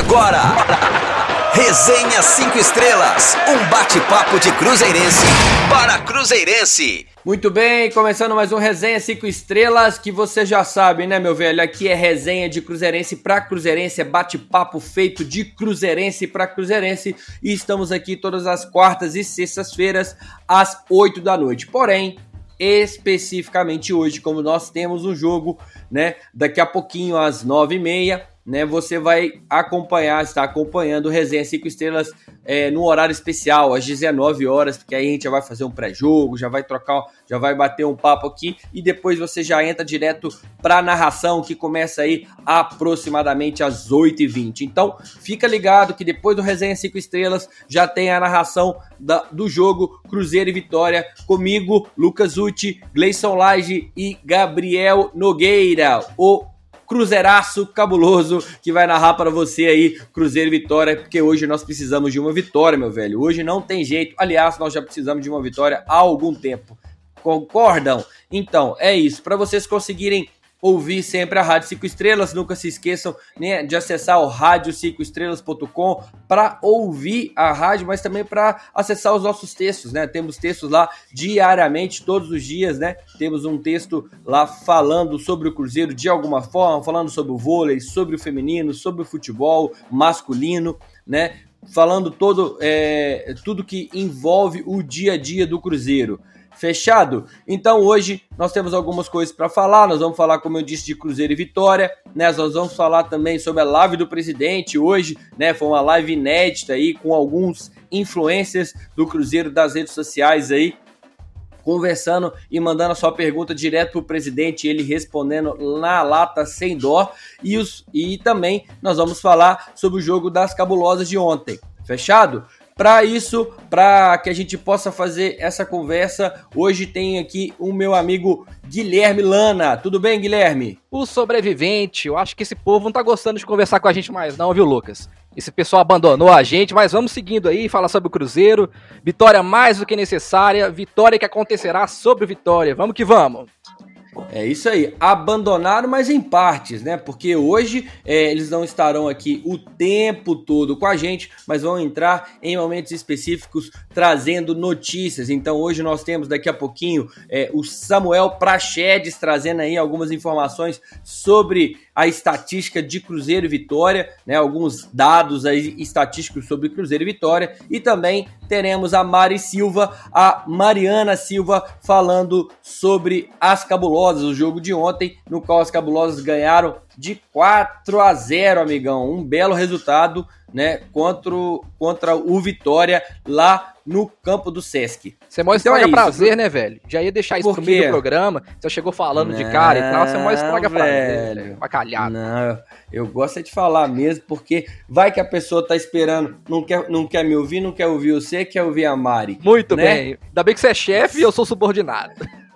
Agora, Resenha 5 Estrelas, um bate-papo de Cruzeirense para Cruzeirense. Muito bem, começando mais um Resenha 5 Estrelas, que você já sabe, né, meu velho? Aqui é resenha de Cruzeirense para Cruzeirense, é bate-papo feito de Cruzeirense para Cruzeirense, e estamos aqui todas as quartas e sextas-feiras, às 8 da noite. Porém, especificamente hoje, como nós temos um jogo, né, daqui a pouquinho às 9h30, né, você vai acompanhar, está acompanhando o Resenha 5 Estrelas é, no horário especial, às 19 horas, porque aí a gente já vai fazer um pré-jogo, já vai trocar, já vai bater um papo aqui e depois você já entra direto para a narração que começa aí aproximadamente às 8h20. Então, fica ligado que depois do Resenha 5 Estrelas já tem a narração da, do jogo Cruzeiro e Vitória comigo, Lucas Uti, Gleison Lage e Gabriel Nogueira, o Cruzeiraço cabuloso que vai narrar para você aí Cruzeiro Vitória, porque hoje nós precisamos de uma vitória, meu velho. Hoje não tem jeito. Aliás, nós já precisamos de uma vitória há algum tempo. Concordam? Então, é isso. Para vocês conseguirem ouvir sempre a Rádio 5 Estrelas. Nunca se esqueçam né, de acessar o rádio5estrelas.com para ouvir a rádio, mas também para acessar os nossos textos, né? Temos textos lá diariamente, todos os dias, né? Temos um texto lá falando sobre o Cruzeiro de alguma forma, falando sobre o vôlei, sobre o feminino, sobre o futebol masculino, né? Falando todo é, tudo que envolve o dia a dia do Cruzeiro. Fechado? Então hoje nós temos algumas coisas para falar. Nós vamos falar, como eu disse, de Cruzeiro e Vitória, né? Nós vamos falar também sobre a live do presidente hoje, né? Foi uma live inédita aí com alguns influencers do Cruzeiro das redes sociais aí conversando e mandando a sua pergunta direto para o presidente, ele respondendo na lata sem dó. E, os, e também nós vamos falar sobre o jogo das cabulosas de ontem. Fechado? Para isso, para que a gente possa fazer essa conversa, hoje tem aqui o meu amigo Guilherme Lana. Tudo bem, Guilherme? O sobrevivente. Eu acho que esse povo não tá gostando de conversar com a gente mais, não, viu, Lucas? Esse pessoal abandonou a gente, mas vamos seguindo aí, falar sobre o Cruzeiro. Vitória mais do que necessária, vitória que acontecerá sobre vitória. Vamos que vamos. É isso aí, abandonaram, mas em partes, né? Porque hoje é, eles não estarão aqui o tempo todo com a gente, mas vão entrar em momentos específicos trazendo notícias. Então hoje nós temos daqui a pouquinho é, o Samuel Prachedes trazendo aí algumas informações sobre a estatística de Cruzeiro e Vitória, né? Alguns dados aí estatísticos sobre Cruzeiro e Vitória e também teremos a Mari Silva, a Mariana Silva falando sobre as cabulosas, o jogo de ontem, no qual as cabulosas ganharam de 4 a 0, amigão. Um belo resultado, né, contra, contra o Vitória lá no campo do Sesc. Você mó então estraga é prazer, né, velho? Já ia deixar isso no meio do programa. Você chegou falando não, de cara e tal, você mó estraga velho. prazer, bacalhado. Não, eu gosto de falar mesmo, porque vai que a pessoa tá esperando, não quer, não quer me ouvir, não quer ouvir você, quer ouvir a Mari. Muito né? bem. Ainda bem que você é chefe e eu sou subordinado.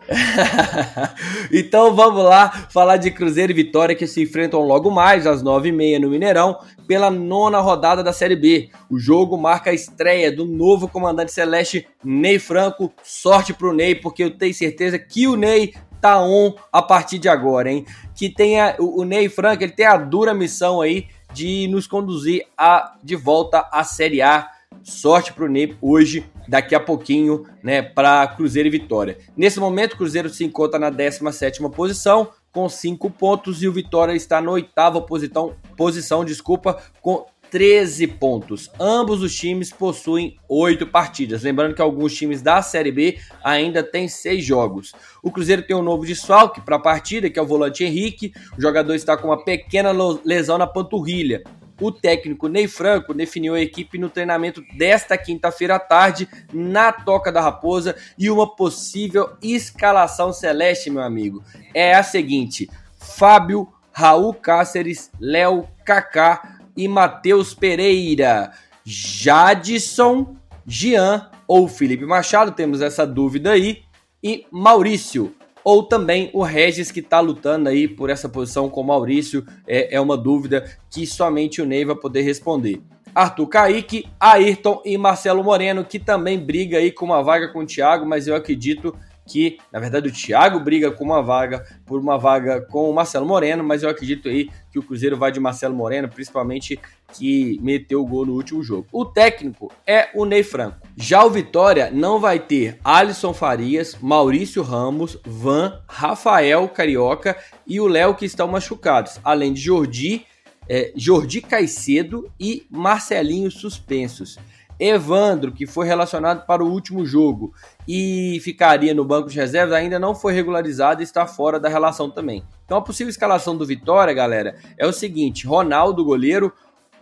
então vamos lá falar de Cruzeiro e Vitória que se enfrentam logo mais às nove e meia no Mineirão pela nona rodada da Série B. O jogo marca a estreia do novo comandante celeste Ney Franco. Sorte pro Ney, porque eu tenho certeza que o Ney tá on a partir de agora, hein? Que tenha o, o Ney Franco, ele tem a dura missão aí de nos conduzir a, de volta à Série A sorte para o Ney hoje, daqui a pouquinho, né, para Cruzeiro e Vitória. Nesse momento, o Cruzeiro se encontra na 17 posição, com 5 pontos, e o Vitória está na oitava posição, posição desculpa, com 13 pontos. Ambos os times possuem 8 partidas. Lembrando que alguns times da Série B ainda têm 6 jogos. O Cruzeiro tem um novo desfalque para a partida, que é o volante Henrique. O jogador está com uma pequena lesão na panturrilha. O técnico Ney Franco definiu a equipe no treinamento desta quinta-feira à tarde na Toca da Raposa e uma possível escalação celeste, meu amigo, é a seguinte: Fábio, Raul Cáceres, Léo, Kaká e Matheus Pereira, Jadson, Jean ou Felipe Machado, temos essa dúvida aí, e Maurício ou também o Regis que está lutando aí por essa posição com o Maurício, é, é uma dúvida que somente o Ney vai poder responder. Arthur Kaique, Ayrton e Marcelo Moreno, que também briga aí com uma vaga com o Thiago, mas eu acredito que, na verdade, o Thiago briga com uma vaga, por uma vaga com o Marcelo Moreno, mas eu acredito aí que o Cruzeiro vai de Marcelo Moreno, principalmente que meteu o gol no último jogo. O técnico é o Ney Franco. Já o Vitória não vai ter Alisson Farias, Maurício Ramos, Van, Rafael Carioca e o Léo que estão machucados, além de Jordi, é, Jordi Caicedo e Marcelinho suspensos. Evandro, que foi relacionado para o último jogo e ficaria no banco de reservas, ainda não foi regularizado e está fora da relação também. Então a possível escalação do Vitória, galera, é o seguinte: Ronaldo, goleiro,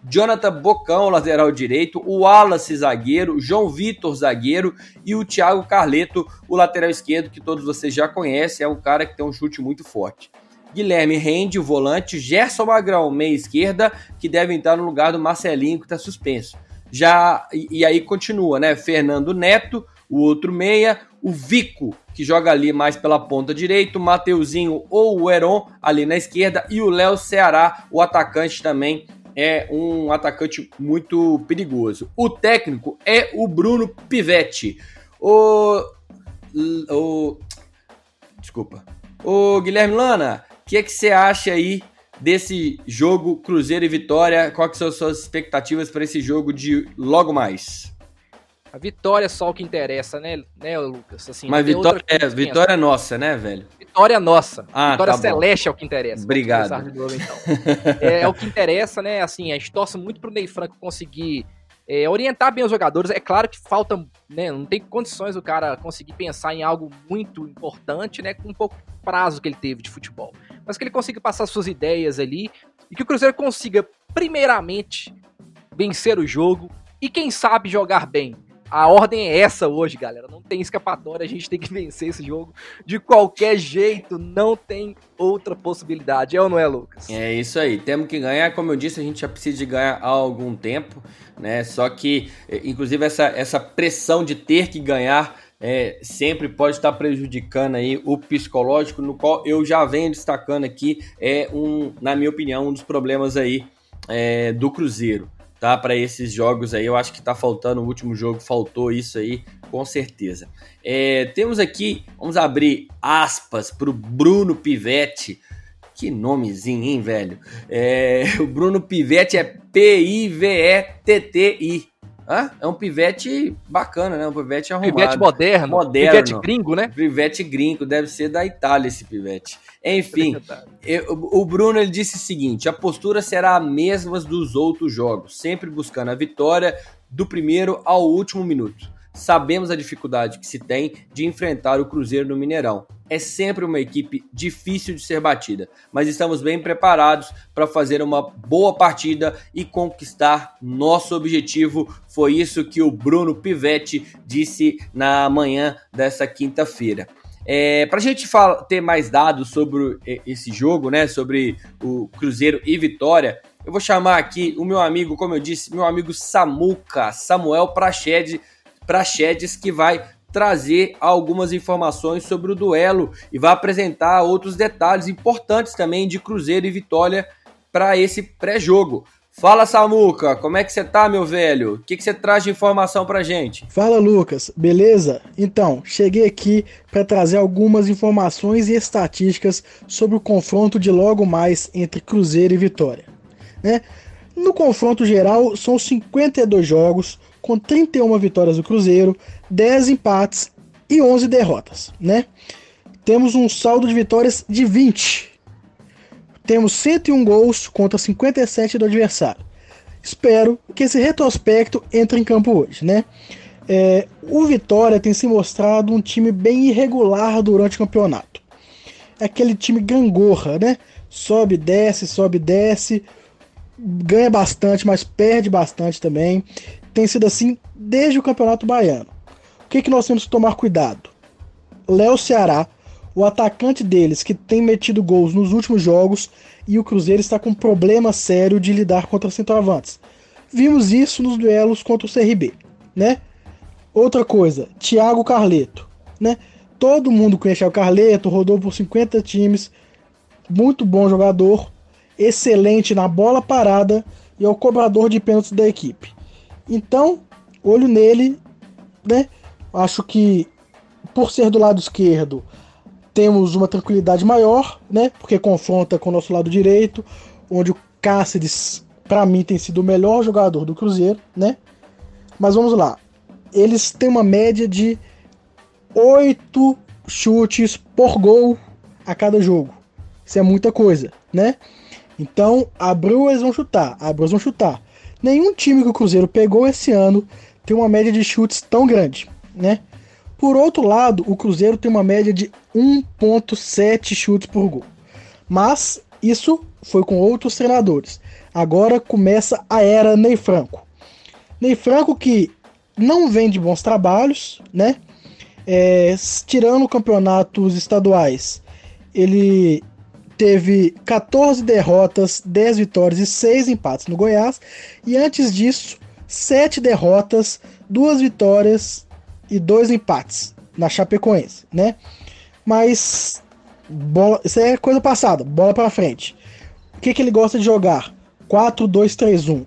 Jonathan Bocão, lateral direito, o Wallace, zagueiro, João Vitor, zagueiro e o Thiago Carleto, o lateral esquerdo, que todos vocês já conhecem, é um cara que tem um chute muito forte. Guilherme Rende, o volante, Gerson Magrão, meia esquerda, que deve entrar no lugar do Marcelinho, que está suspenso. Já e, e aí continua, né? Fernando Neto, o outro meia, o Vico, que joga ali mais pela ponta direita, o Mateuzinho ou o Heron ali na esquerda e o Léo Ceará, o atacante também é um atacante muito perigoso. O técnico é o Bruno Pivetti. O, o desculpa. O Guilherme Lana, o que, é que você acha aí desse jogo Cruzeiro e Vitória. Quais são as suas expectativas para esse jogo de logo mais? A vitória é só o que interessa, né, né Lucas? Assim, Mas vitória, é, vitória é nossa, né, velho? Vitória nossa. Ah, vitória tá celeste bom. é o que interessa. Obrigado. Novo, então. é, é, o que interessa, né? Assim, a gente torce muito pro Ney Franco conseguir é, orientar bem os jogadores. É claro que falta, né? Não tem condições do cara conseguir pensar em algo muito importante, né? Com um pouco prazo que ele teve de futebol mas que ele consiga passar suas ideias ali e que o Cruzeiro consiga, primeiramente, vencer o jogo e, quem sabe, jogar bem. A ordem é essa hoje, galera. Não tem escapatória, a gente tem que vencer esse jogo de qualquer jeito, não tem outra possibilidade. É ou não é, Lucas? É isso aí, temos que ganhar. Como eu disse, a gente já precisa de ganhar há algum tempo, né? Só que, eh, inclusive, essa, essa pressão de ter que ganhar é, sempre pode estar prejudicando aí o psicológico, no qual eu já venho destacando aqui, é um, na minha opinião, um dos problemas aí é, do Cruzeiro, tá? Para esses jogos aí, eu acho que tá faltando, o último jogo faltou isso aí, com certeza. É, temos aqui, vamos abrir aspas para o Bruno Pivetti, que nomezinho, hein, velho? É, o Bruno Pivetti é P-I-V-E-T-T-I. Hã? É um pivete bacana, né? Um pivete arrumado. Pivete moderno. Moderno. Pivete gringo, né? Pivete gringo, deve ser da Itália esse pivete. Enfim, eu, o Bruno ele disse o seguinte: a postura será a mesma dos outros jogos, sempre buscando a vitória do primeiro ao último minuto. Sabemos a dificuldade que se tem de enfrentar o Cruzeiro no Mineirão. É sempre uma equipe difícil de ser batida, mas estamos bem preparados para fazer uma boa partida e conquistar nosso objetivo. Foi isso que o Bruno Pivetti disse na manhã dessa quinta-feira. É, para a gente ter mais dados sobre esse jogo, né, sobre o Cruzeiro e Vitória, eu vou chamar aqui o meu amigo, como eu disse, meu amigo Samuca, Samuel Prachedes, Prachedes, que vai trazer algumas informações sobre o duelo e vai apresentar outros detalhes importantes também de Cruzeiro e Vitória para esse pré-jogo. Fala Samuca, como é que você tá, meu velho? O que, que você traz de informação pra gente? Fala Lucas, beleza? Então, cheguei aqui para trazer algumas informações e estatísticas sobre o confronto de logo mais entre Cruzeiro e Vitória. Né? No confronto geral, são 52 jogos, com 31 vitórias do Cruzeiro, 10 empates e 11 derrotas, né? Temos um saldo de vitórias de 20. Temos 101 gols contra 57 do adversário. Espero que esse retrospecto entre em campo hoje, né? É, o Vitória tem se mostrado um time bem irregular durante o campeonato. É aquele time gangorra, né? Sobe, desce, sobe, desce, ganha bastante, mas perde bastante também tem sido assim desde o Campeonato Baiano. O que, que nós temos que tomar cuidado? Léo Ceará, o atacante deles, que tem metido gols nos últimos jogos, e o Cruzeiro está com um problema sério de lidar contra centroavantes. Vimos isso nos duelos contra o CRB, né? Outra coisa, Thiago Carleto, né? Todo mundo conhece o Carleto, rodou por 50 times, muito bom jogador, excelente na bola parada e é o cobrador de pênaltis da equipe. Então, olho nele, né? Acho que por ser do lado esquerdo, temos uma tranquilidade maior, né? Porque confronta com o nosso lado direito, onde o Cáceres, para mim, tem sido o melhor jogador do Cruzeiro, né? Mas vamos lá. Eles têm uma média de oito chutes por gol a cada jogo. Isso é muita coisa, né? Então, abriu, eles vão chutar. Abriu, eles vão chutar. Nenhum time que o Cruzeiro pegou esse ano tem uma média de chutes tão grande, né? Por outro lado, o Cruzeiro tem uma média de 1.7 chutes por gol. Mas isso foi com outros treinadores. Agora começa a era Ney Franco. Ney Franco que não vem de bons trabalhos, né? É, tirando campeonatos estaduais, ele teve 14 derrotas, 10 vitórias e 6 empates no Goiás. E antes disso, 7 derrotas, 2 vitórias e 2 empates na Chapecoense, né? Mas bola, isso é coisa passada, bola para frente. O que, que ele gosta de jogar? 4-2-3-1.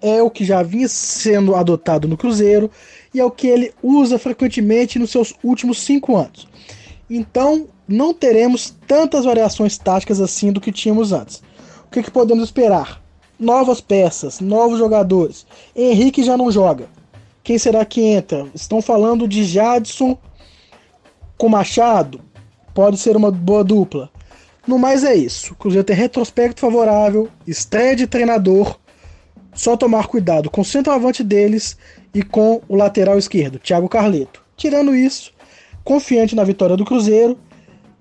É o que já vinha sendo adotado no Cruzeiro e é o que ele usa frequentemente nos seus últimos 5 anos. Então, não teremos tantas variações táticas assim do que tínhamos antes. O que, que podemos esperar? Novas peças, novos jogadores. Henrique já não joga. Quem será que entra? Estão falando de Jadson com Machado. Pode ser uma boa dupla. No mais é isso. O Cruzeiro tem retrospecto favorável, estreia de treinador. Só tomar cuidado com o centroavante deles e com o lateral esquerdo, Thiago Carleto. Tirando isso, confiante na vitória do Cruzeiro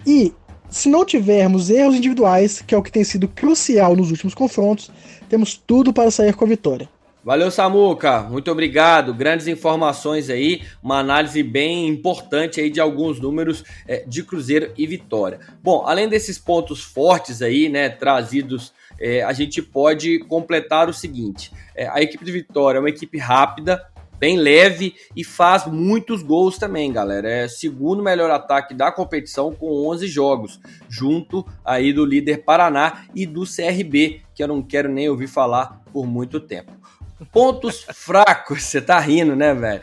e se não tivermos erros individuais, que é o que tem sido crucial nos últimos confrontos, temos tudo para sair com a vitória. Valeu, Samuca. Muito obrigado. Grandes informações aí, uma análise bem importante aí de alguns números é, de Cruzeiro e Vitória. Bom, além desses pontos fortes aí, né, trazidos, é, a gente pode completar o seguinte: é, a equipe de Vitória é uma equipe rápida, bem leve e faz muitos gols também, galera. É segundo melhor ataque da competição com 11 jogos, junto aí do líder Paraná e do CRB, que eu não quero nem ouvir falar por muito tempo. Pontos fracos, você tá rindo, né, velho?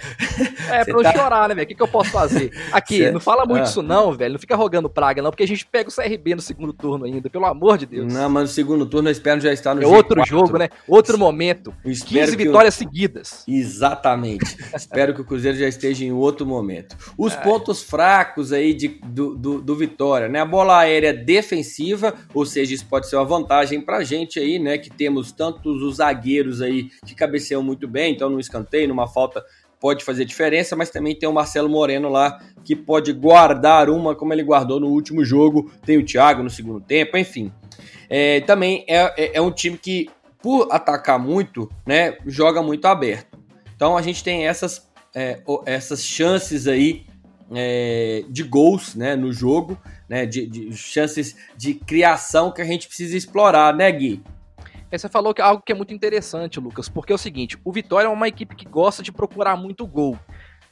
É, pra eu tá... chorar, né, velho? O que, que eu posso fazer? Aqui, cê... não fala muito ah. isso não, velho. Não fica rogando praga, não, porque a gente pega o CRB no segundo turno ainda, pelo amor de Deus. Não, mas no segundo turno eu espero já estar no É G4. outro jogo, né? Outro momento. 15 vitórias eu... seguidas. Exatamente. espero que o Cruzeiro já esteja em outro momento. Os é. pontos fracos aí de, do, do, do, Vitória, né? A bola aérea defensiva, ou seja, isso pode ser uma vantagem pra gente aí, né? Que temos tantos os zagueiros aí que cabeceiam muito bem, então no escanteio, numa falta pode fazer diferença, mas também tem o Marcelo Moreno lá que pode guardar uma como ele guardou no último jogo. Tem o Thiago no segundo tempo, enfim. É, também é, é, é, um time que, por atacar muito, né, joga muito aberto. Então a gente tem essas, é, essas chances aí é, de gols né, no jogo, né, de, de chances de criação que a gente precisa explorar, né, Gui? Você falou que é algo que é muito interessante, Lucas, porque é o seguinte: o Vitória é uma equipe que gosta de procurar muito gol.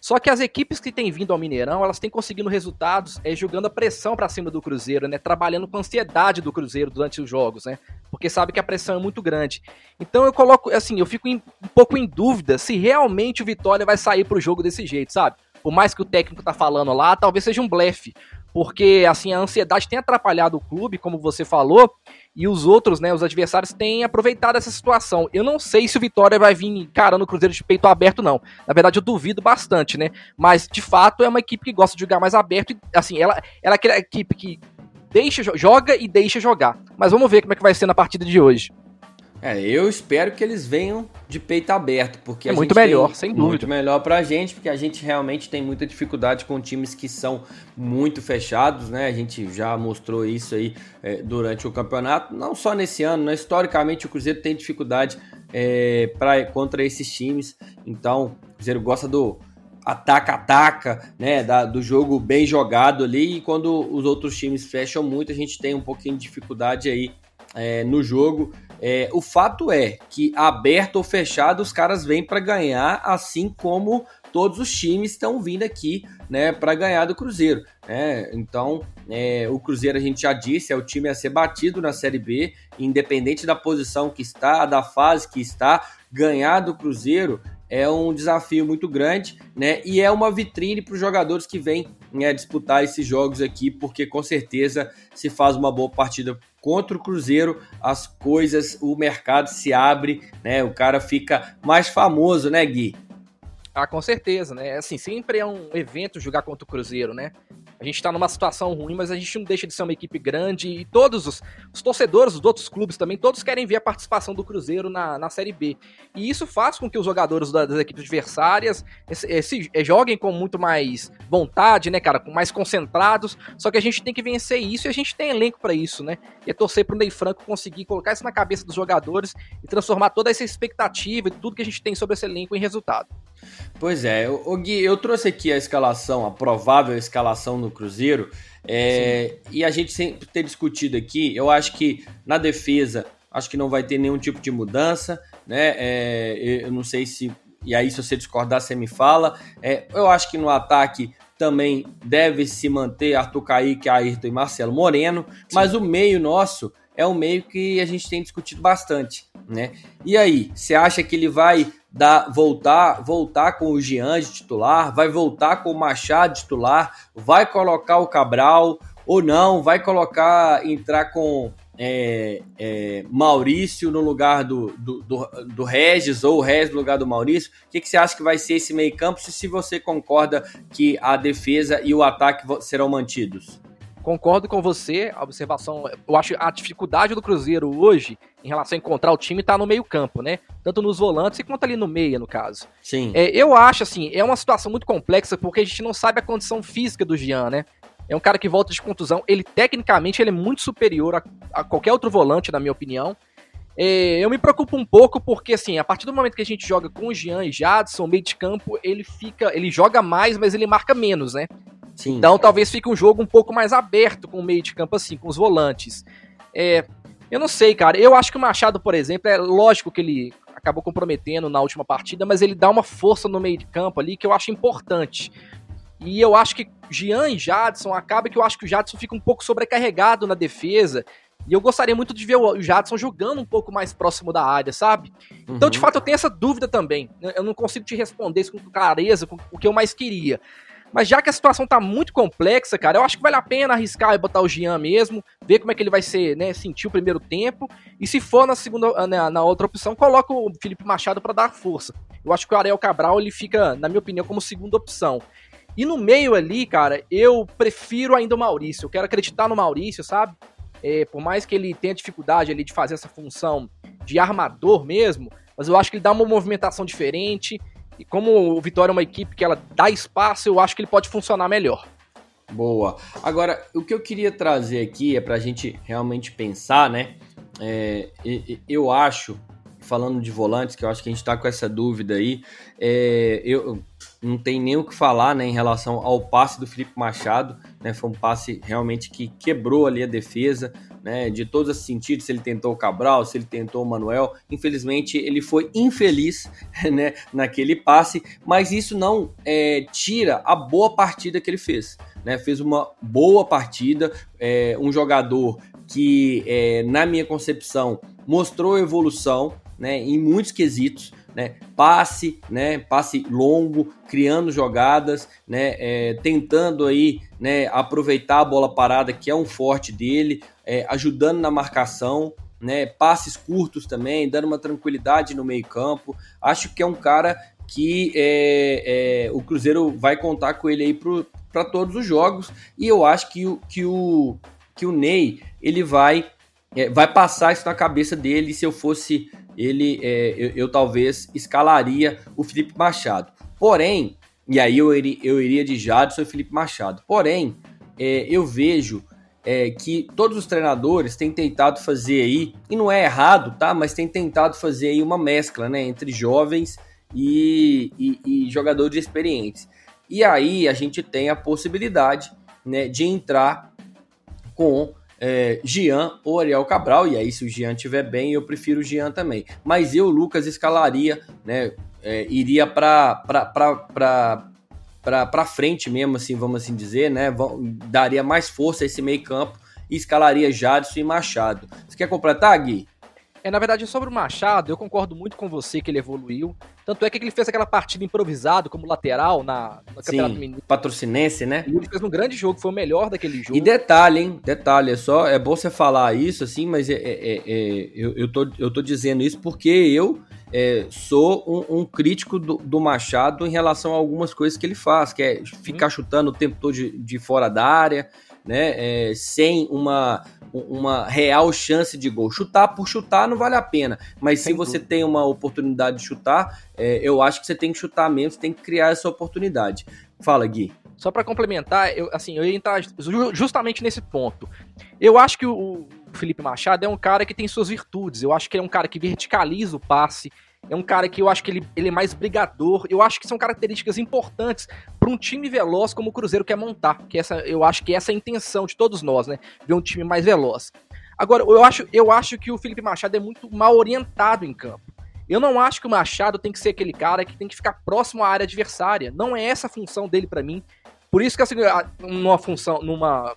Só que as equipes que têm vindo ao Mineirão, elas têm conseguido resultados é, jogando a pressão para cima do Cruzeiro, né? Trabalhando com a ansiedade do Cruzeiro durante os jogos, né? Porque sabe que a pressão é muito grande. Então eu coloco, assim, eu fico em, um pouco em dúvida se realmente o Vitória vai sair pro jogo desse jeito, sabe? Por mais que o técnico tá falando lá, talvez seja um blefe porque assim a ansiedade tem atrapalhado o clube, como você falou, e os outros, né, os adversários têm aproveitado essa situação. Eu não sei se o Vitória vai vir encarando o Cruzeiro de peito aberto não. Na verdade eu duvido bastante, né? Mas de fato é uma equipe que gosta de jogar mais aberto e assim, ela ela é aquela equipe que deixa joga e deixa jogar. Mas vamos ver como é que vai ser na partida de hoje. É, eu espero que eles venham de peito aberto, porque é muito melhor, sem dúvida. Muito melhor pra gente, porque a gente realmente tem muita dificuldade com times que são muito fechados, né? A gente já mostrou isso aí é, durante o campeonato, não só nesse ano, né? Historicamente o Cruzeiro tem dificuldade é, pra, contra esses times, então o Cruzeiro gosta do ataca-ataca, né, da, do jogo bem jogado ali, e quando os outros times fecham muito, a gente tem um pouquinho de dificuldade aí é, no jogo. É, o fato é que aberto ou fechado os caras vêm para ganhar, assim como todos os times estão vindo aqui, né, para ganhar do Cruzeiro. Né? Então, é, o Cruzeiro a gente já disse é o time a ser batido na Série B, independente da posição que está, da fase que está, ganhar do Cruzeiro é um desafio muito grande, né? E é uma vitrine para os jogadores que vêm né, disputar esses jogos aqui, porque com certeza se faz uma boa partida contra o Cruzeiro, as coisas, o mercado se abre, né? O cara fica mais famoso, né, Gui? Ah, com certeza, né? Assim, sempre é um evento jogar contra o Cruzeiro, né? A gente tá numa situação ruim, mas a gente não deixa de ser uma equipe grande e todos os, os torcedores dos outros clubes também, todos querem ver a participação do Cruzeiro na, na Série B. E isso faz com que os jogadores das, das equipes adversárias esse, esse, eh, joguem com muito mais vontade, né, cara, com mais concentrados. Só que a gente tem que vencer isso e a gente tem elenco para isso, né? E é torcer pro Ney Franco conseguir colocar isso na cabeça dos jogadores e transformar toda essa expectativa e tudo que a gente tem sobre esse elenco em resultado. Pois é, o Gui, eu trouxe aqui a escalação, a provável escalação do Cruzeiro, é, e a gente sempre ter discutido aqui, eu acho que na defesa, acho que não vai ter nenhum tipo de mudança, né? É, eu não sei se, e aí se você discordar, você me fala. É, eu acho que no ataque também deve se manter Arthur Kaique, Ayrton e Marcelo Moreno, Sim. mas o meio nosso é um meio que a gente tem discutido bastante, né? E aí, você acha que ele vai dar, voltar, voltar com o Jean de titular, vai voltar com o Machado de titular, vai colocar o Cabral ou não, vai colocar, entrar com é, é, Maurício no lugar do, do, do, do, Regis ou o Regis no lugar do Maurício? O que, que você acha que vai ser esse meio campo se você concorda que a defesa e o ataque serão mantidos? Concordo com você, a observação. Eu acho a dificuldade do Cruzeiro hoje em relação a encontrar o time tá no meio-campo, né? Tanto nos volantes quanto ali no meio, no caso. Sim. É, eu acho, assim, é uma situação muito complexa porque a gente não sabe a condição física do Jean, né? É um cara que volta de contusão. Ele, tecnicamente, ele é muito superior a, a qualquer outro volante, na minha opinião. É, eu me preocupo um pouco porque, assim, a partir do momento que a gente joga com o Jean e Jadson, meio de campo, ele fica. Ele joga mais, mas ele marca menos, né? Sim. Então talvez fique um jogo um pouco mais aberto com o meio de campo assim, com os volantes. É, eu não sei, cara. Eu acho que o Machado, por exemplo, é lógico que ele acabou comprometendo na última partida, mas ele dá uma força no meio de campo ali que eu acho importante. E eu acho que Jean e Jadson acaba que eu acho que o Jadson fica um pouco sobrecarregado na defesa. E eu gostaria muito de ver o Jadson jogando um pouco mais próximo da área, sabe? Uhum. Então, de uhum. fato, eu tenho essa dúvida também. Eu não consigo te responder isso com clareza, com o que eu mais queria. Mas já que a situação tá muito complexa, cara, eu acho que vale a pena arriscar e botar o Jean mesmo, ver como é que ele vai ser, né, sentir o primeiro tempo. E se for na segunda, na, né, na outra opção, coloca o Felipe Machado para dar força. Eu acho que o Ariel Cabral ele fica, na minha opinião, como segunda opção. E no meio ali, cara, eu prefiro ainda o Maurício. Eu quero acreditar no Maurício, sabe? É, por mais que ele tenha dificuldade ali de fazer essa função de armador mesmo, mas eu acho que ele dá uma movimentação diferente. E como o Vitória é uma equipe que ela dá espaço, eu acho que ele pode funcionar melhor. Boa. Agora, o que eu queria trazer aqui é para a gente realmente pensar, né? É, eu acho, falando de volantes, que eu acho que a gente está com essa dúvida aí, é, eu não tem nem o que falar né, em relação ao passe do Felipe Machado, né? Foi um passe realmente que quebrou ali a defesa, né, de todos os sentidos, se ele tentou o Cabral, se ele tentou o Manuel. Infelizmente, ele foi infeliz né, naquele passe, mas isso não é, tira a boa partida que ele fez. Né? Fez uma boa partida, é, um jogador que, é, na minha concepção, mostrou evolução né, em muitos quesitos né? Passe, né? Passe longo, criando jogadas, né? É, tentando aí, né? Aproveitar a bola parada, que é um forte dele, é, ajudando na marcação, né? Passes curtos também, dando uma tranquilidade no meio campo. Acho que é um cara que é, é, o Cruzeiro vai contar com ele aí para todos os jogos e eu acho que o, que o, que o Ney ele vai é, vai passar isso na cabeça dele se eu fosse ele, é, eu, eu, talvez escalaria o Felipe Machado. Porém, e aí eu iria, eu iria de Jadson e Felipe Machado. Porém, é, eu vejo é, que todos os treinadores têm tentado fazer aí, e não é errado, tá? Mas têm tentado fazer aí uma mescla, né? Entre jovens e, e, e jogadores. E aí a gente tem a possibilidade né, de entrar com é, Jean ou Ariel Cabral, e aí se o Jean estiver bem, eu prefiro o Jean também. Mas eu, Lucas, escalaria, né? É, iria para para frente mesmo, assim, vamos assim dizer, né? Daria mais força a esse meio campo e escalaria Jadson e Machado. Você quer completar, Gui? É, na verdade, sobre o Machado, eu concordo muito com você que ele evoluiu. Tanto é que ele fez aquela partida improvisado como lateral na, Campeonato Sim, Mineiro. Patrocinense, né? E ele fez um grande jogo, foi o melhor daquele jogo. E detalhe, hein? Detalhe, é só. É bom você falar isso, assim, mas é, é, é, é eu, eu, tô, eu tô dizendo isso porque eu é, sou um, um crítico do, do, Machado em relação a algumas coisas que ele faz, que é ficar hum. chutando o tempo todo de, de fora da área, né? É, sem uma uma real chance de gol. Chutar por chutar não vale a pena, mas Sem se você tem uma oportunidade de chutar, é, eu acho que você tem que chutar mesmo, você tem que criar essa oportunidade. Fala, Gui. Só para complementar, eu, assim, eu ia entrar justamente nesse ponto. Eu acho que o Felipe Machado é um cara que tem suas virtudes. Eu acho que ele é um cara que verticaliza o passe, é um cara que eu acho que ele, ele é mais brigador. Eu acho que são características importantes para um time veloz como o Cruzeiro quer montar. Que essa, eu acho que essa é a intenção de todos nós, né? Ver um time mais veloz. Agora, eu acho, eu acho que o Felipe Machado é muito mal orientado em campo. Eu não acho que o Machado tem que ser aquele cara que tem que ficar próximo à área adversária. Não é essa a função dele para mim. Por isso que assim, numa função, numa,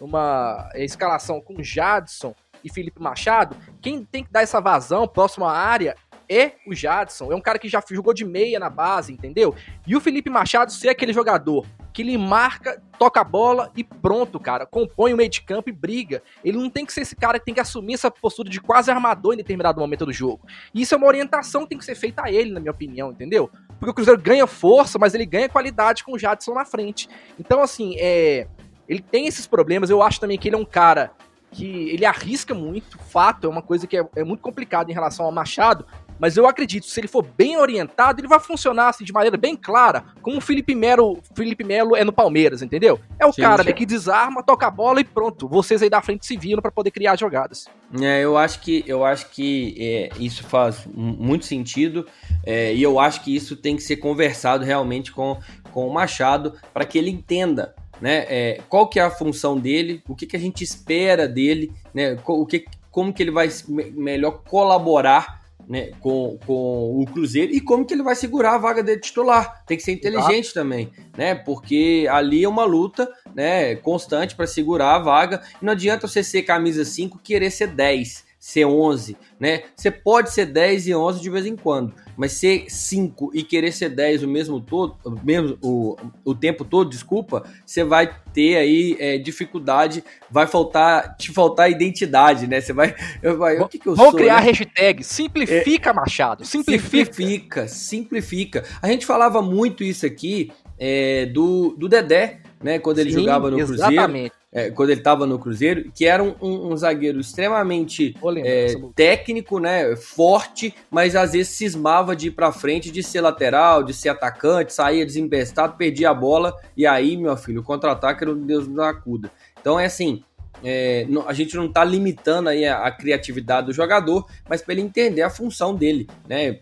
numa escalação com Jadson e Felipe Machado, quem tem que dar essa vazão próximo à área é o Jadson. É um cara que já jogou de meia na base, entendeu? E o Felipe Machado ser aquele jogador que ele marca, toca a bola e pronto, cara. Compõe o meio de campo e briga. Ele não tem que ser esse cara que tem que assumir essa postura de quase armador em determinado momento do jogo. E isso é uma orientação que tem que ser feita a ele, na minha opinião, entendeu? Porque o Cruzeiro ganha força, mas ele ganha qualidade com o Jadson na frente. Então, assim, é. Ele tem esses problemas. Eu acho também que ele é um cara que ele arrisca muito, fato, é uma coisa que é, é muito complicada em relação ao Machado, mas eu acredito, se ele for bem orientado, ele vai funcionar assim de maneira bem clara, como o Felipe Melo, Felipe Melo é no Palmeiras, entendeu? É o sim, cara sim. Né, que desarma, toca a bola e pronto. Vocês aí da frente se viram para poder criar jogadas. É, eu acho que eu acho que é, isso faz muito sentido é, e eu acho que isso tem que ser conversado realmente com, com o Machado para que ele entenda né? É, qual que é a função dele, o que, que a gente espera dele, né? O que, como que ele vai melhor colaborar né, com, com o Cruzeiro e como que ele vai segurar a vaga de titular. Tem que ser inteligente Exato. também, né? Porque ali é uma luta, né, constante para segurar a vaga. E não adianta você ser camisa 5 querer ser 10 ser 11, né? Você pode ser 10 e 11 de vez em quando, mas ser 5 e querer ser 10 o mesmo todo, mesmo o, o tempo todo, desculpa, você vai ter aí é, dificuldade, vai faltar, te faltar identidade, né? Você vai, eu, vai o que, que eu Vou sou, criar né? hashtag simplifica é, Machado, simplifica. simplifica, simplifica. A gente falava muito isso aqui é, do, do Dedé, né? Quando ele Sim, jogava no exatamente. Cruzeiro é, quando ele estava no Cruzeiro, que era um, um, um zagueiro extremamente é, técnico, né, forte, mas às vezes cismava de ir para frente, de ser lateral, de ser atacante, saía desembestado, perdia a bola, e aí, meu filho, o contra-ataque era o Deus da acuda. Então é assim, é, a gente não está limitando aí a, a, criatividade do jogador, mas para ele entender a função dele, né?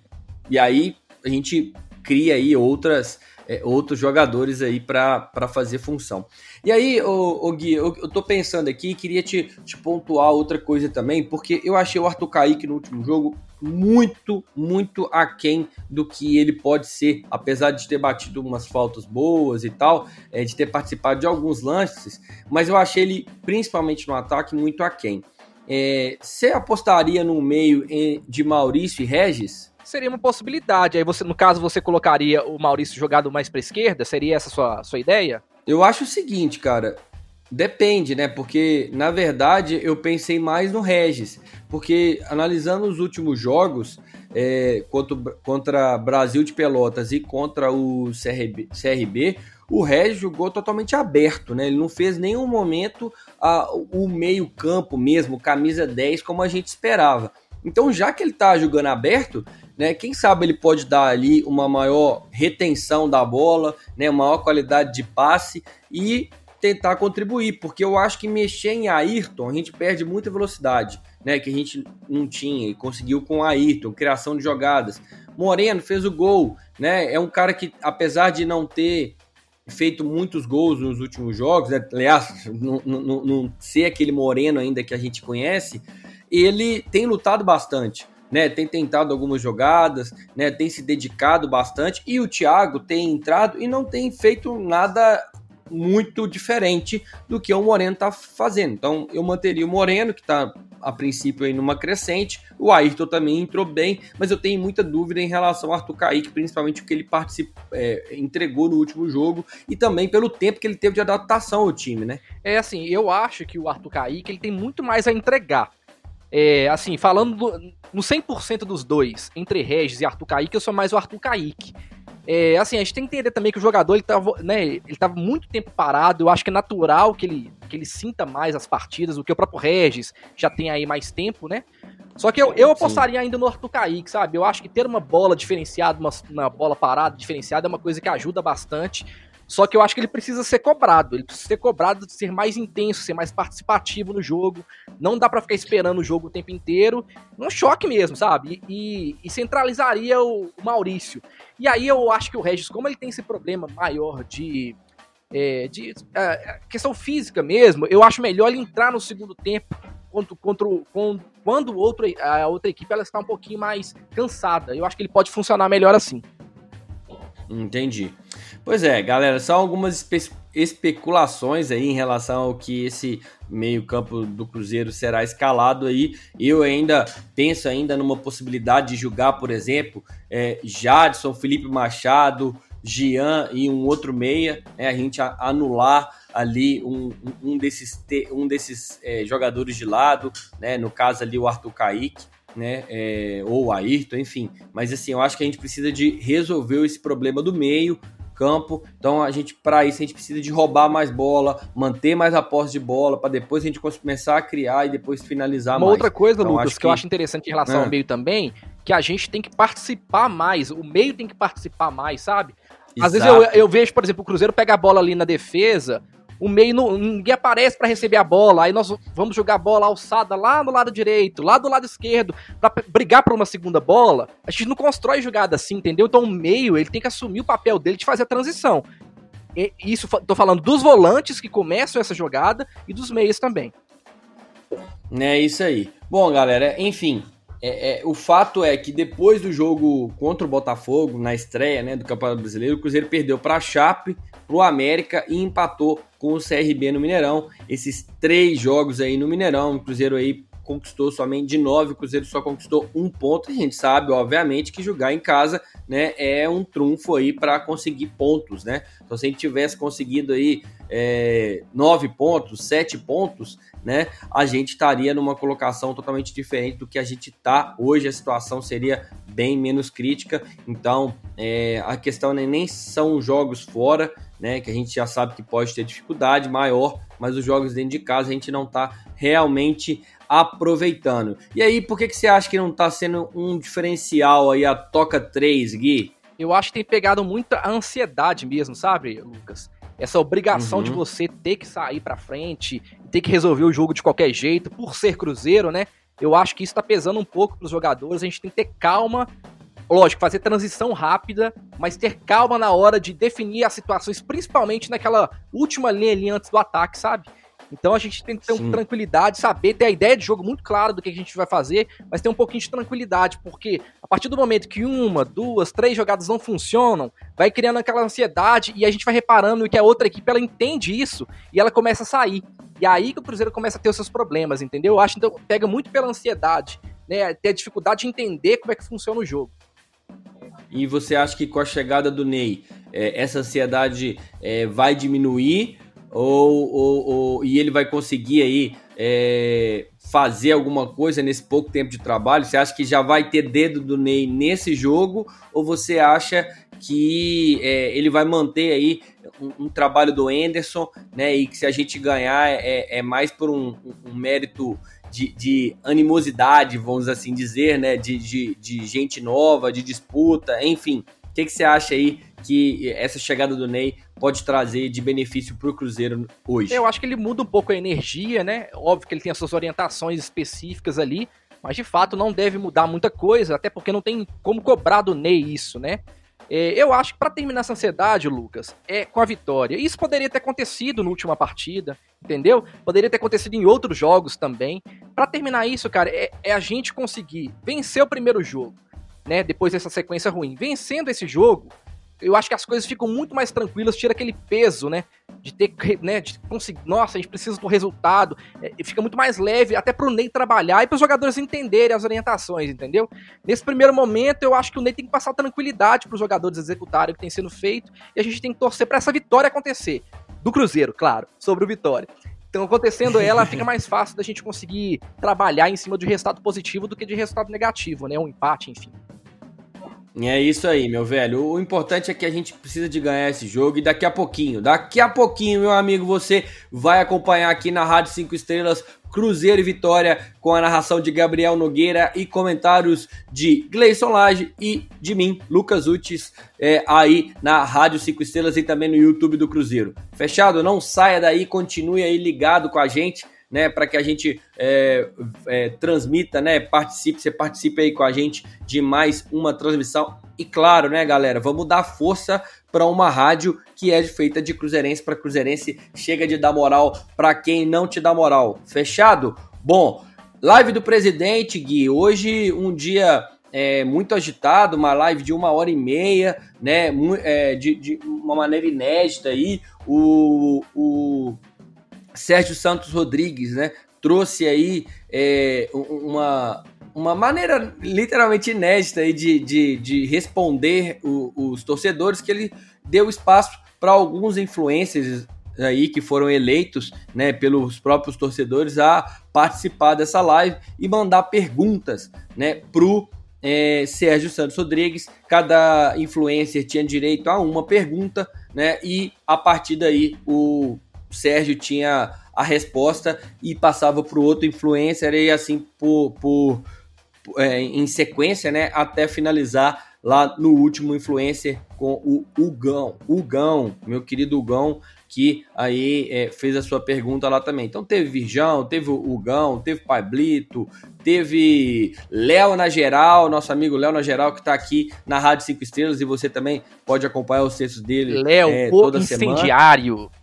E aí a gente cria aí outras é, outros jogadores aí para fazer função. E aí, ô, ô Gui, eu, eu tô pensando aqui, queria te, te pontuar outra coisa também, porque eu achei o Arthur Kaique no último jogo muito, muito aquém do que ele pode ser, apesar de ter batido umas faltas boas e tal, é, de ter participado de alguns lances, mas eu achei ele, principalmente no ataque, muito aquém. É, você apostaria no meio de Maurício e Regis? Seria uma possibilidade. Aí você, no caso, você colocaria o Maurício jogado mais para esquerda? Seria essa sua, sua ideia? Eu acho o seguinte, cara. Depende, né? Porque, na verdade, eu pensei mais no Regis. Porque, analisando os últimos jogos, é, contra, contra Brasil de Pelotas e contra o CRB, CRB o Regis jogou totalmente aberto, né? Ele não fez nenhum momento a, o meio-campo mesmo, camisa 10, como a gente esperava. Então, já que ele tá jogando aberto, né? Quem sabe ele pode dar ali uma maior retenção da bola, né? Maior qualidade de passe e tentar contribuir, porque eu acho que mexer em Ayrton a gente perde muita velocidade, né? Que a gente não tinha e conseguiu com Ayrton, criação de jogadas. Moreno fez o gol, né? É um cara que, apesar de não ter feito muitos gols nos últimos jogos, né? aliás, não, não, não ser aquele Moreno ainda que a gente conhece, ele tem lutado bastante né, tem tentado algumas jogadas, né, tem se dedicado bastante e o Thiago tem entrado e não tem feito nada muito diferente do que o Moreno está fazendo. Então eu manteria o Moreno, que está a princípio aí numa crescente. O Ayrton também entrou bem, mas eu tenho muita dúvida em relação ao Arthur Kaique, principalmente o que ele participou, é, entregou no último jogo e também pelo tempo que ele teve de adaptação ao time, né? É assim, eu acho que o Arthur Kaique ele tem muito mais a entregar. É, assim, falando do, no 100% dos dois, entre Regis e Arthur Kaique, eu sou mais o Arthur Kaique. É, assim, a gente tem que entender também que o jogador ele tava, né, ele tava muito tempo parado. Eu acho que é natural que ele, que ele sinta mais as partidas, do que o próprio Regis já tem aí mais tempo, né? Só que eu, eu apostaria ainda no Arthur Kaique, sabe? Eu acho que ter uma bola diferenciada, uma, uma bola parada diferenciada é uma coisa que ajuda bastante. Só que eu acho que ele precisa ser cobrado. Ele precisa ser cobrado de ser mais intenso, ser mais participativo no jogo. Não dá para ficar esperando o jogo o tempo inteiro. Um choque mesmo, sabe? E, e centralizaria o, o, Maurício. E aí eu acho que o Regis, como ele tem esse problema maior de. É, de é, questão física mesmo, eu acho melhor ele entrar no segundo tempo contra, contra, contra, quando outro, a outra equipe ela está um pouquinho mais cansada. Eu acho que ele pode funcionar melhor assim. Entendi. Pois é, galera, são algumas espe especulações aí em relação ao que esse meio-campo do Cruzeiro será escalado aí. Eu ainda penso ainda numa possibilidade de jogar, por exemplo, é, Jadson, Felipe Machado, Gian e um outro meia, né, a gente anular ali um, um desses, um desses é, jogadores de lado, né, no caso ali o Arthur Kaique né? É, ou Ayrton, enfim. Mas assim, eu acho que a gente precisa de resolver esse problema do meio campo. Então a gente para isso a gente precisa de roubar mais bola, manter mais a posse de bola para depois a gente começar a criar e depois finalizar Uma mais. outra coisa, então, Lucas, que... que... eu acho interessante em relação é. ao meio também, que a gente tem que participar mais, o meio tem que participar mais, sabe? Exato. Às vezes eu, eu vejo, por exemplo, o Cruzeiro pega a bola ali na defesa, o meio não, ninguém aparece para receber a bola. Aí nós vamos jogar a bola alçada lá no lado direito, lá do lado esquerdo, para brigar por uma segunda bola. A gente não constrói jogada assim, entendeu? Então o meio, ele tem que assumir o papel dele de fazer a transição. E isso tô falando dos volantes que começam essa jogada e dos meios também. É isso aí. Bom, galera, enfim, é, é, o fato é que depois do jogo contra o Botafogo, na estreia né, do Campeonato Brasileiro, o Cruzeiro perdeu para a Chape, para o América e empatou com o CRB no Mineirão. Esses três jogos aí no Mineirão, o Cruzeiro aí conquistou somente de nove, o Cruzeiro só conquistou um ponto. E a gente sabe, obviamente, que jogar em casa né, é um trunfo aí para conseguir pontos, né? Então, se a gente tivesse conseguido aí é, nove pontos, sete pontos, né, a gente estaria numa colocação totalmente diferente do que a gente está hoje. A situação seria bem menos crítica. Então, é, a questão nem são jogos fora, né, que a gente já sabe que pode ter dificuldade maior, mas os jogos dentro de casa a gente não está realmente aproveitando. E aí, por que, que você acha que não está sendo um diferencial aí a Toca 3, Gui? Eu acho que tem pegado muita ansiedade mesmo, sabe, Lucas? Essa obrigação uhum. de você ter que sair para frente, ter que resolver o jogo de qualquer jeito, por ser Cruzeiro, né? Eu acho que isso tá pesando um pouco pros jogadores. A gente tem que ter calma lógico, fazer transição rápida, mas ter calma na hora de definir as situações, principalmente naquela última linha ali antes do ataque, sabe? Então a gente tem que ter uma tranquilidade, saber, ter a ideia de jogo muito clara do que a gente vai fazer, mas ter um pouquinho de tranquilidade, porque a partir do momento que uma, duas, três jogadas não funcionam, vai criando aquela ansiedade e a gente vai reparando que a outra equipe ela entende isso e ela começa a sair. E é aí que o Cruzeiro começa a ter os seus problemas, entendeu? Eu acho que então, pega muito pela ansiedade, né? Ter a dificuldade de entender como é que funciona o jogo. E você acha que com a chegada do Ney, é, essa ansiedade é, vai diminuir ou, ou, ou, e ele vai conseguir aí é, fazer alguma coisa nesse pouco tempo de trabalho? Você acha que já vai ter dedo do Ney nesse jogo ou você acha que é, ele vai manter aí um, um, trabalho do Anderson, né? E que se a gente ganhar é, é mais por um, um mérito de, de, animosidade, vamos assim dizer, né? De, de, de gente nova, de disputa, enfim. O que, que você acha aí que essa chegada do Ney pode trazer de benefício para o Cruzeiro hoje? Eu acho que ele muda um pouco a energia, né? Óbvio que ele tem as suas orientações específicas ali, mas de fato não deve mudar muita coisa, até porque não tem como cobrar do Ney isso, né? É, eu acho que para terminar essa ansiedade, Lucas, é com a vitória. Isso poderia ter acontecido na última partida, entendeu? Poderia ter acontecido em outros jogos também. Para terminar isso, cara, é, é, a gente conseguir vencer o primeiro jogo, né? Depois dessa sequência ruim. Vencendo esse jogo, eu acho que as coisas ficam muito mais tranquilas, tira aquele peso, né? De ter, né, de conseguir, nossa, a gente precisa do resultado, é, fica muito mais leve até pro Ney trabalhar e pros jogadores entenderem as orientações, entendeu? Nesse primeiro momento, eu acho que o Ney tem que passar tranquilidade pros jogadores executarem o que tem sendo feito e a gente tem que torcer para essa vitória acontecer. Do Cruzeiro, claro, sobre o Vitória. Então, acontecendo ela, fica mais fácil da gente conseguir trabalhar em cima de resultado positivo do que de resultado negativo, né? Um empate, enfim. É isso aí, meu velho. O importante é que a gente precisa de ganhar esse jogo e daqui a pouquinho, daqui a pouquinho, meu amigo, você vai acompanhar aqui na Rádio 5 Estrelas Cruzeiro e Vitória com a narração de Gabriel Nogueira e comentários de Gleison Lage e de mim, Lucas Utis, é, aí na Rádio 5 Estrelas e também no YouTube do Cruzeiro. Fechado? Não saia daí, continue aí ligado com a gente né, para que a gente é, é, transmita, né, participe, você participe aí com a gente de mais uma transmissão. E claro, né, galera, vamos dar força para uma rádio que é feita de cruzeirense para cruzeirense, chega de dar moral para quem não te dá moral. Fechado? Bom, live do presidente, Gui, hoje um dia é, muito agitado, uma live de uma hora e meia, né? É, de, de, uma maneira inédita aí. O, o Sérgio Santos Rodrigues, né? Trouxe aí é, uma, uma maneira literalmente inédita aí de, de, de responder o, os torcedores, que ele deu espaço para alguns influencers aí que foram eleitos né, pelos próprios torcedores a participar dessa live e mandar perguntas né, pro é, Sérgio Santos Rodrigues. Cada influencer tinha direito a uma pergunta, né? E a partir daí o o Sérgio tinha a resposta e passava para o outro influencer e assim por, por é, em sequência, né, até finalizar lá no último influencer com o Hugão, Hugão, meu querido Hugão, que aí é, fez a sua pergunta lá também. Então teve Virjão, teve o Hugão, teve Pablito, teve Léo na geral, nosso amigo Léo na geral que está aqui na Rádio 5 Estrelas e você também pode acompanhar os textos dele Léo, é, toda incendiário. semana.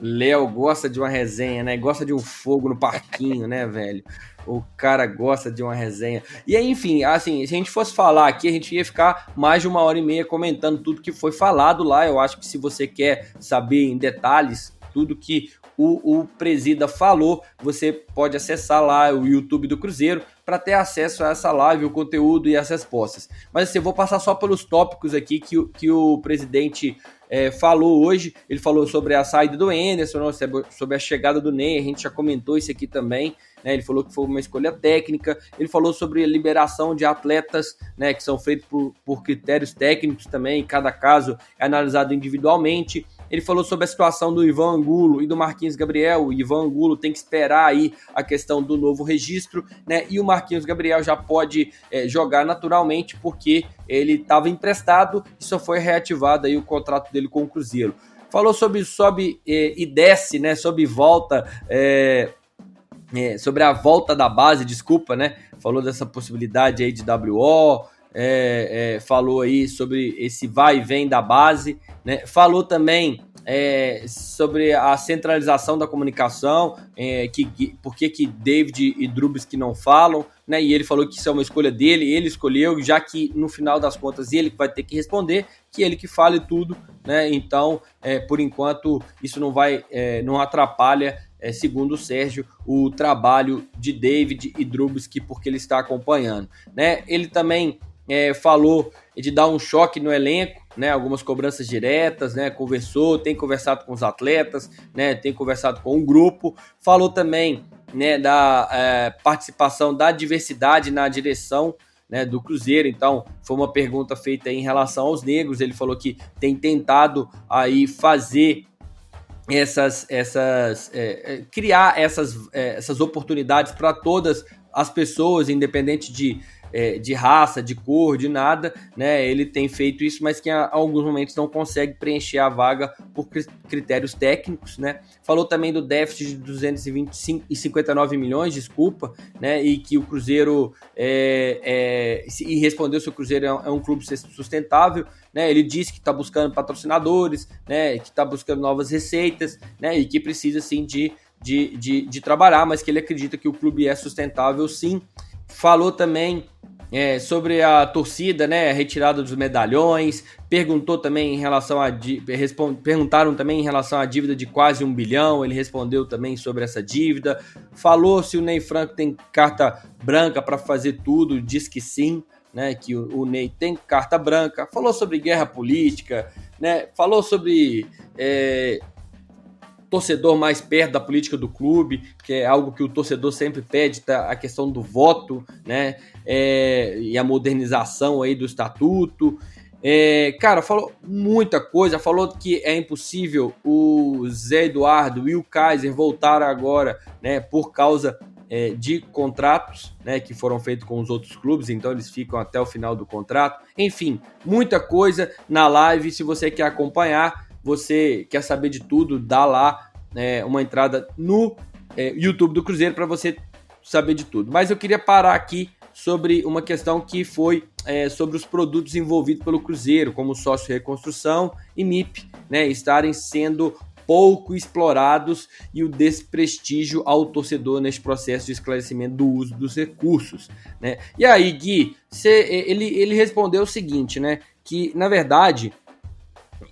Léo gosta de uma resenha, né? Gosta de um fogo no parquinho, né, velho? O cara gosta de uma resenha. E aí, enfim, assim, se a gente fosse falar aqui, a gente ia ficar mais de uma hora e meia comentando tudo que foi falado lá. Eu acho que se você quer saber em detalhes tudo que o, o Presida falou, você pode acessar lá o YouTube do Cruzeiro para ter acesso a essa live, o conteúdo e as respostas. Mas assim, eu vou passar só pelos tópicos aqui que, que o presidente é, falou hoje. Ele falou sobre a saída do Anderson, sobre a chegada do Ney, a gente já comentou isso aqui também. Né, ele falou que foi uma escolha técnica. Ele falou sobre a liberação de atletas né, que são feitos por, por critérios técnicos também. Cada caso é analisado individualmente. Ele falou sobre a situação do Ivan Angulo e do Marquinhos Gabriel. O Ivan Angulo tem que esperar aí a questão do novo registro, né? E o Marquinhos Gabriel já pode é, jogar naturalmente porque ele estava emprestado e só foi reativado aí o contrato dele com o Cruzeiro. Falou sobre sobe é, e desce, né? Sobre volta. É, é, sobre a volta da base, desculpa, né? Falou dessa possibilidade aí de WO, é, é, falou aí sobre esse vai e vem da base, né? Falou também é, sobre a centralização da comunicação, é, que, que, por que, que David e Drubis não falam, né? E ele falou que isso é uma escolha dele, ele escolheu, já que no final das contas ele vai ter que responder, que ele que fale tudo, né? Então, é, por enquanto, isso não vai, é, não atrapalha, é, segundo o Sérgio, o trabalho de David e Drubski, porque ele está acompanhando, né? Ele também é, falou de dar um choque no elenco, né? Algumas cobranças diretas, né? Conversou, tem conversado com os atletas, né? Tem conversado com o grupo. Falou também, né? Da é, participação da diversidade na direção. Né, do Cruzeiro, então foi uma pergunta feita em relação aos negros. Ele falou que tem tentado aí fazer essas, essas é, é criar essas, é, essas oportunidades para todas as pessoas, independente de é, de raça, de cor, de nada, né? Ele tem feito isso, mas que em alguns momentos não consegue preencher a vaga por critérios técnicos, né? Falou também do déficit de 259 milhões, desculpa, né? E que o Cruzeiro é, é, e respondeu se o Cruzeiro é um é clube sustentável, né? Ele disse que está buscando patrocinadores, né? Que está buscando novas receitas, né? E que precisa sim de de, de, de, trabalhar, mas que ele acredita que o clube é sustentável sim. Falou também é, sobre a torcida, né, retirada dos medalhões, perguntou também em relação a perguntaram também em relação à dívida de quase um bilhão, ele respondeu também sobre essa dívida, falou se o Ney Franco tem carta branca para fazer tudo, diz que sim, né, que o, o, Ney tem carta branca, falou sobre guerra política, né, falou sobre é, torcedor mais perto da política do clube, que é algo que o torcedor sempre pede, tá? a questão do voto, né? É, e a modernização aí do estatuto. É, cara, falou muita coisa, falou que é impossível o Zé Eduardo e o Kaiser voltar agora, né? Por causa é, de contratos, né? Que foram feitos com os outros clubes, então eles ficam até o final do contrato. Enfim, muita coisa na live. Se você quer acompanhar, você quer saber de tudo, dá lá é, uma entrada no é, YouTube do Cruzeiro para você saber de tudo. Mas eu queria parar aqui sobre uma questão que foi é, sobre os produtos envolvidos pelo Cruzeiro, como sócio reconstrução e MIP, né, estarem sendo pouco explorados e o desprestígio ao torcedor neste processo de esclarecimento do uso dos recursos, né? E aí, Gui, cê, ele, ele respondeu o seguinte, né? Que na verdade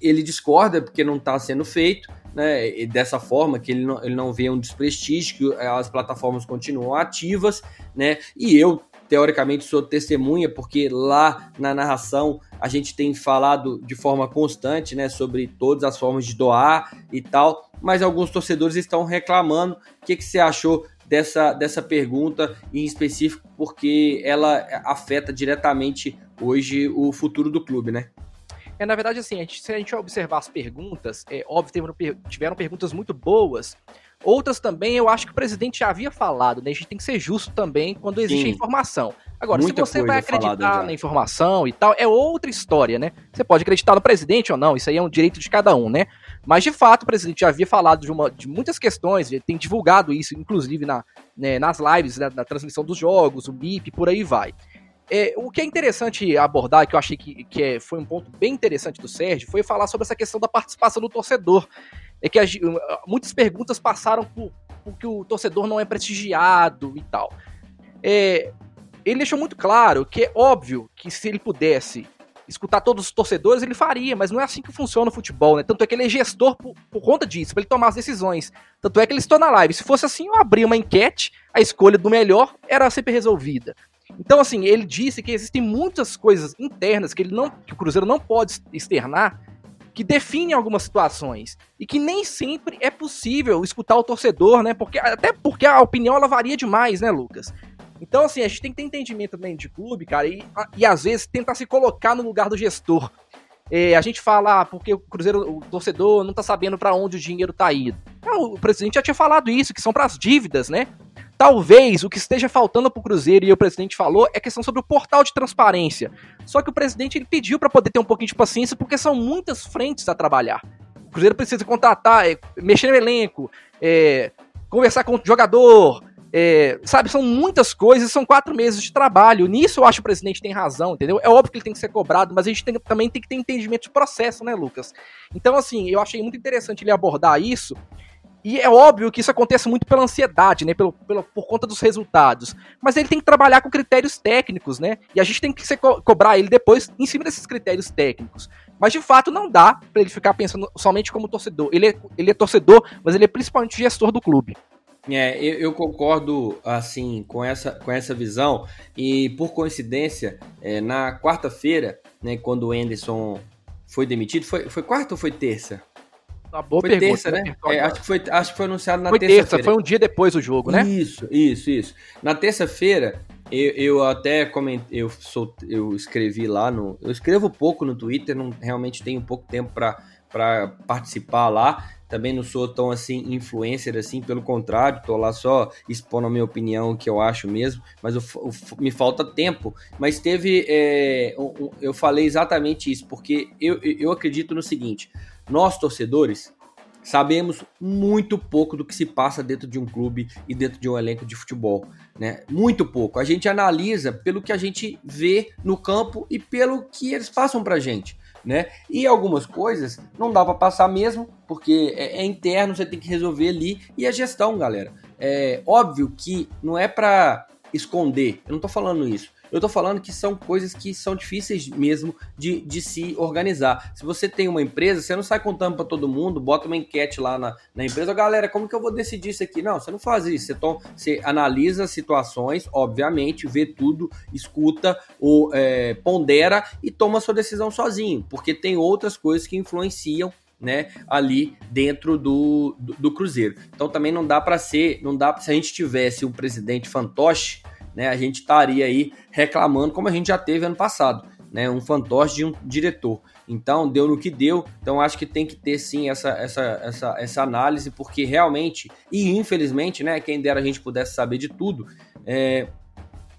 ele discorda porque não está sendo feito, né, e dessa forma, que ele não, ele não vê um desprestígio, que as plataformas continuam ativas, né, e eu, teoricamente, sou testemunha, porque lá na narração a gente tem falado de forma constante, né, sobre todas as formas de doar e tal, mas alguns torcedores estão reclamando. O que, que você achou dessa, dessa pergunta em específico, porque ela afeta diretamente hoje o futuro do clube, né? É, na verdade, assim, a gente, se a gente observar as perguntas, é óbvio, tiveram, tiveram perguntas muito boas. Outras também, eu acho que o presidente já havia falado, né? A gente tem que ser justo também quando existe Sim. a informação. Agora, Muita se você vai acreditar na informação e tal, é outra história, né? Você pode acreditar no presidente ou não, isso aí é um direito de cada um, né? Mas, de fato, o presidente já havia falado de, uma, de muitas questões, ele tem divulgado isso, inclusive na, né, nas lives, né, na transmissão dos jogos, o MIP, por aí vai. É, o que é interessante abordar, que eu achei que, que é, foi um ponto bem interessante do Sérgio, foi falar sobre essa questão da participação do torcedor. É que as, muitas perguntas passaram por, por, que o torcedor não é prestigiado e tal. É, ele deixou muito claro que é óbvio que se ele pudesse escutar todos os torcedores, ele faria, mas não é assim que funciona o futebol, né? Tanto é que ele é gestor por, por conta disso, para ele tomar as decisões. Tanto é que ele estou na live. Se fosse assim, eu abria uma enquete, a escolha do melhor era sempre resolvida. Então, assim, ele disse que existem muitas coisas internas que ele não, que o Cruzeiro não pode externar, que definem algumas situações e que nem sempre é possível escutar o torcedor, né? Porque até porque a opinião ela varia demais, né, Lucas? Então, assim, a gente tem que ter entendimento também de clube, cara, e, e às vezes tentar se colocar no lugar do gestor. É, a gente fala, ah, porque o Cruzeiro, o torcedor não tá sabendo para onde o dinheiro tá indo. o presidente já tinha falado isso, que são para as dívidas, né? Talvez o que esteja faltando para o Cruzeiro, e o presidente falou, é questão sobre o portal de transparência. Só que o presidente ele pediu para poder ter um pouquinho de paciência, porque são muitas frentes a trabalhar. O Cruzeiro precisa contratar, é, mexer no elenco, é, conversar com o jogador, é, sabe, são muitas coisas, são quatro meses de trabalho. Nisso eu acho que o presidente tem razão, entendeu? É óbvio que ele tem que ser cobrado, mas a gente tem, também tem que ter entendimento de processo, né, Lucas? Então, assim, eu achei muito interessante ele abordar isso, e é óbvio que isso acontece muito pela ansiedade, né? Pelo, pelo, por conta dos resultados. Mas ele tem que trabalhar com critérios técnicos, né? E a gente tem que co cobrar ele depois em cima desses critérios técnicos. Mas de fato não dá para ele ficar pensando somente como torcedor. Ele é, ele é torcedor, mas ele é principalmente gestor do clube. É, eu, eu, concordo assim com essa, com essa visão e por coincidência é, na quarta-feira, né, quando o Anderson foi demitido, foi, foi quarta ou foi terça? Uma boa foi pergunta, terça, né? É, acho, que foi, acho que foi anunciado na terça-feira. Terça, foi um dia depois do jogo, né? Isso, isso, isso. Na terça-feira, eu, eu, até comentei, eu, sou, eu escrevi lá no. Eu escrevo pouco no Twitter, não realmente tenho pouco tempo para participar lá. Também não sou tão assim influencer assim, pelo contrário, tô lá só expondo a minha opinião, o que eu acho mesmo, mas eu, eu, me falta tempo. Mas teve. É, eu falei exatamente isso, porque eu, eu acredito no seguinte: nós, torcedores, sabemos muito pouco do que se passa dentro de um clube e dentro de um elenco de futebol, né? Muito pouco. A gente analisa pelo que a gente vê no campo e pelo que eles passam pra gente, né? E algumas coisas não dá para passar mesmo, porque é, é, interno, você tem que resolver ali e a gestão, galera. É óbvio que não é para esconder, eu não tô falando isso. Eu tô falando que são coisas que são difíceis mesmo de, de se organizar. Se você tem uma empresa, você não sai contando para todo mundo, bota uma enquete lá na, na empresa, galera, como que eu vou decidir isso aqui? Não, você não faz isso. Você, tom, você analisa situações, obviamente, vê tudo, escuta, ou é, pondera e toma sua decisão sozinho, porque tem outras coisas que influenciam né, ali dentro do, do, do, Cruzeiro. Então também não dá para ser, não dá se a gente tivesse um presidente fantoche, né, a gente estaria aí reclamando como a gente já teve ano passado, né, um fantoche de um diretor. Então deu no que deu. Então acho que tem que ter sim essa, essa, essa, essa análise, porque realmente e infelizmente, né, quem dera a gente pudesse saber de tudo, é,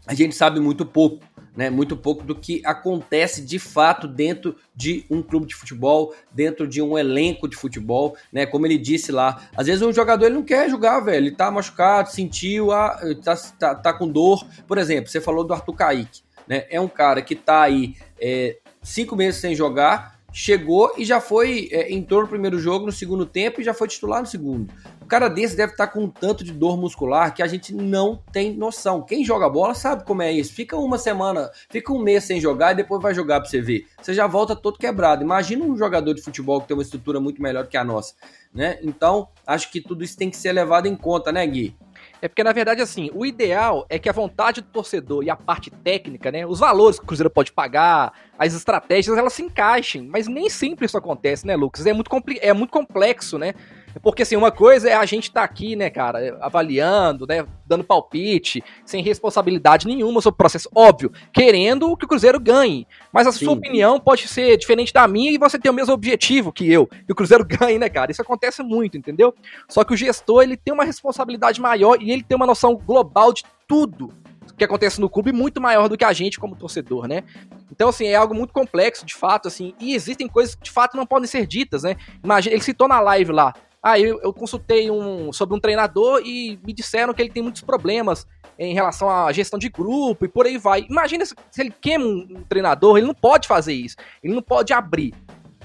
a gente sabe muito pouco né, muito pouco do que acontece de fato dentro de um clube de futebol, dentro de um elenco de futebol, né? Como ele disse lá, às vezes um jogador ele não quer jogar, velho, ele tá machucado, sentiu, ah, tá, tá, tá com dor. Por exemplo, você falou do Arthur Kaique, né? É um cara que tá aí é, cinco meses sem jogar, chegou e já foi, é, entrou no primeiro jogo, no segundo tempo e já foi titular no segundo. O cara desse deve estar com um tanto de dor muscular que a gente não tem noção. Quem joga bola sabe como é isso. Fica uma semana, fica um mês sem jogar e depois vai jogar pra você ver. Você já volta todo quebrado. Imagina um jogador de futebol que tem uma estrutura muito melhor que a nossa, né? Então, acho que tudo isso tem que ser levado em conta, né, Gui? É porque, na verdade, assim, o ideal é que a vontade do torcedor e a parte técnica, né? Os valores que o Cruzeiro pode pagar, as estratégias, elas se encaixem. Mas nem sempre isso acontece, né, Lucas? É muito, é muito complexo, né? Porque, assim, uma coisa é a gente estar tá aqui, né, cara, avaliando, né, dando palpite, sem responsabilidade nenhuma sobre o processo. Óbvio, querendo que o Cruzeiro ganhe. Mas a Sim. sua opinião pode ser diferente da minha e você tem o mesmo objetivo que eu, que o Cruzeiro ganhe, né, cara? Isso acontece muito, entendeu? Só que o gestor, ele tem uma responsabilidade maior e ele tem uma noção global de tudo que acontece no clube muito maior do que a gente como torcedor, né? Então, assim, é algo muito complexo, de fato, assim, e existem coisas que de fato não podem ser ditas, né? Imagina, ele citou na live lá, ah, eu, eu consultei um, sobre um treinador e me disseram que ele tem muitos problemas em relação à gestão de grupo e por aí vai. Imagina se, se ele queima um, treinador, ele não pode fazer isso, ele não pode abrir.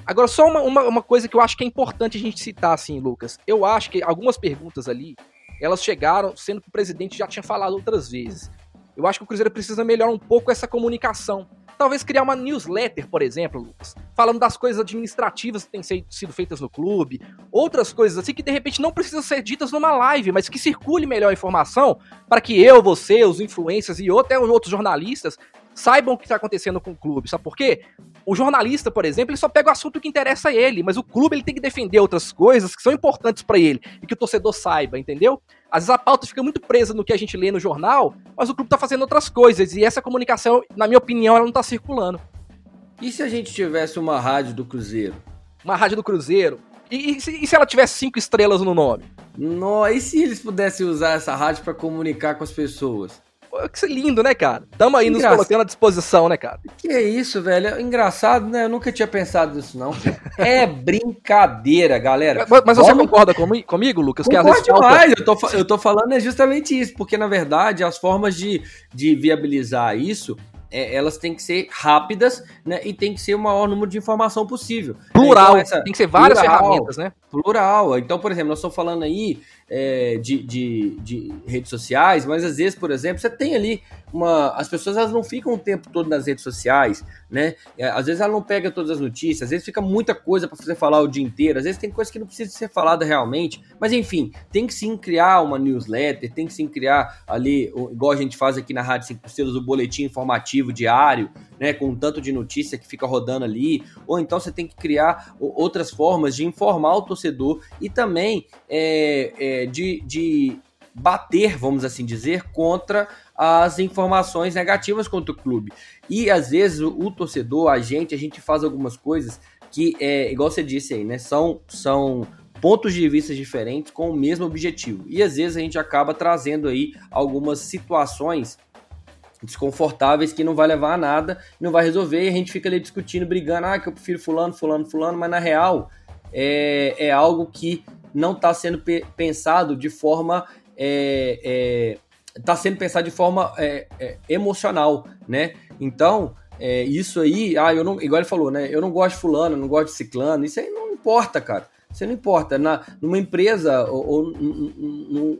Agora, só uma, uma, uma, coisa que eu acho que é importante a gente citar, assim, Lucas. Eu acho que algumas perguntas ali, elas chegaram sendo que o presidente já tinha falado outras vezes. Eu acho que o Cruzeiro precisa melhorar um pouco essa comunicação. Talvez criar uma newsletter, por exemplo, Lucas, falando das coisas administrativas que têm sido feitas no clube, outras coisas assim que de repente não precisam ser ditas numa live, mas que circule melhor a informação para que eu, você, os influencers e até os outros jornalistas saibam o que está acontecendo com o clube. Sabe por quê? O jornalista, por exemplo, ele só pega o assunto que interessa a ele, mas o clube ele tem que defender outras coisas que são importantes para ele e que o torcedor saiba, entendeu? Às vezes a pauta fica muito presa no que a gente lê no jornal, mas o clube tá fazendo outras coisas. E essa comunicação, na minha opinião, ela não tá circulando. E se a gente tivesse uma rádio do Cruzeiro? Uma rádio do Cruzeiro? E, e, se, e se, ela tivesse cinco estrelas no nome? No, e se eles pudessem usar essa rádio para comunicar com as pessoas? Que lindo, né, cara? Tamo aí Engraçado. nos colocando à disposição, né, cara? Que é isso, velho? Engraçado, né? Eu nunca tinha pensado nisso, não. É brincadeira, galera. Mas, mas você concorda com, comigo, Lucas? Que Concordo demais. Eu tô, eu tô falando é justamente isso, porque, na verdade, as formas de, de viabilizar isso é, elas têm que ser rápidas, né? E tem que ser o maior número de informação possível. Plural. Então, essa, tem que ser várias plural, ferramentas, né? Plural. Então, por exemplo, nós estamos falando aí é, de, de, de, redes sociais, mas às vezes, por exemplo, você tem ali uma. As pessoas elas não ficam o tempo todo nas redes sociais, né? É, às vezes ela não pega todas as notícias, às vezes fica muita coisa para você falar o dia inteiro, às vezes tem coisa que não precisa ser falada realmente, mas enfim, tem que sim criar uma newsletter, tem que sim criar ali, igual a gente faz aqui na Rádio 5 Estrelas, o boletim informativo diário, né? Com um tanto de notícia que fica rodando ali, ou então você tem que criar outras formas de informar o torcedor e também é, é, de, de bater, vamos assim dizer, contra as informações negativas contra o clube. E às vezes o, o, torcedor, a gente, a gente faz algumas coisas que, é, igual você disse aí, né? São, são pontos de vista diferentes com o mesmo objetivo. E às vezes a gente acaba trazendo aí algumas situações desconfortáveis que não vai levar a nada, não vai resolver, e a gente fica ali discutindo, brigando, ah, que eu prefiro fulano, fulano, fulano, mas na real é, é algo que não está sendo pensado de forma. É, é, tá sendo pensado de forma é, é, emocional, né? Então, é, isso aí, ah, eu não, igual ele falou, né? Eu não gosto de fulano, não gosto de ciclano, isso aí não importa, cara. Isso não importa. Na, numa empresa ou, ou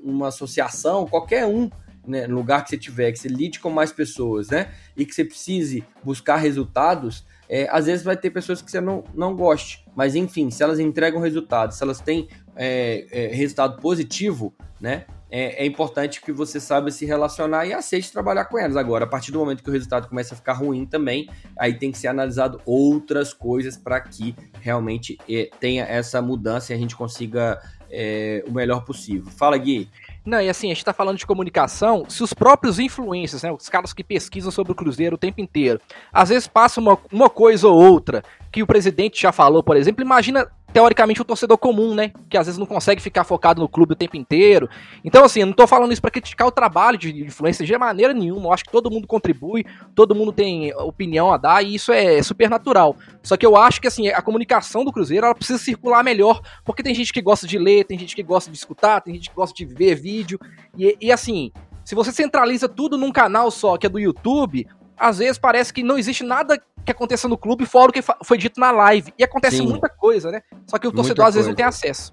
numa associação, qualquer um né, no lugar que você tiver, que você lide com mais pessoas, né? E que você precise buscar resultados, é, às vezes vai ter pessoas que você não, não goste. Mas enfim, se elas entregam resultados, se elas têm é, é, resultado positivo, né? É, é, importante que você saiba se relacionar e aceite trabalhar com elas. Agora, a partir do momento que o resultado começa a ficar ruim também, aí tem que ser analisado outras coisas para que realmente é, tenha essa mudança e a gente consiga é, o melhor possível. Fala, Gui. Não, e assim, a gente tá falando de comunicação, se os próprios influencers, né, os caras que pesquisam sobre o Cruzeiro o tempo inteiro, às vezes passam uma, uma coisa ou outra que o presidente já falou, por exemplo, imagina teoricamente o torcedor comum, né, que às vezes não consegue ficar focado no clube o tempo inteiro. Então assim, eu não tô falando isso para criticar o trabalho de influência de maneira nenhuma, eu acho que todo mundo contribui, todo mundo tem opinião a dar e isso é super natural. Só que eu acho que assim, a comunicação do Cruzeiro ela precisa circular melhor, porque tem gente que gosta de ler, tem gente que gosta de escutar, tem gente que gosta de ver vídeo e, e assim, se você centraliza tudo num canal só, que é do YouTube, às vezes parece que não existe nada que aconteça no clube fora o que foi dito na live. E acontece Sim. muita coisa, né? Só que o torcedor às vezes não tem acesso.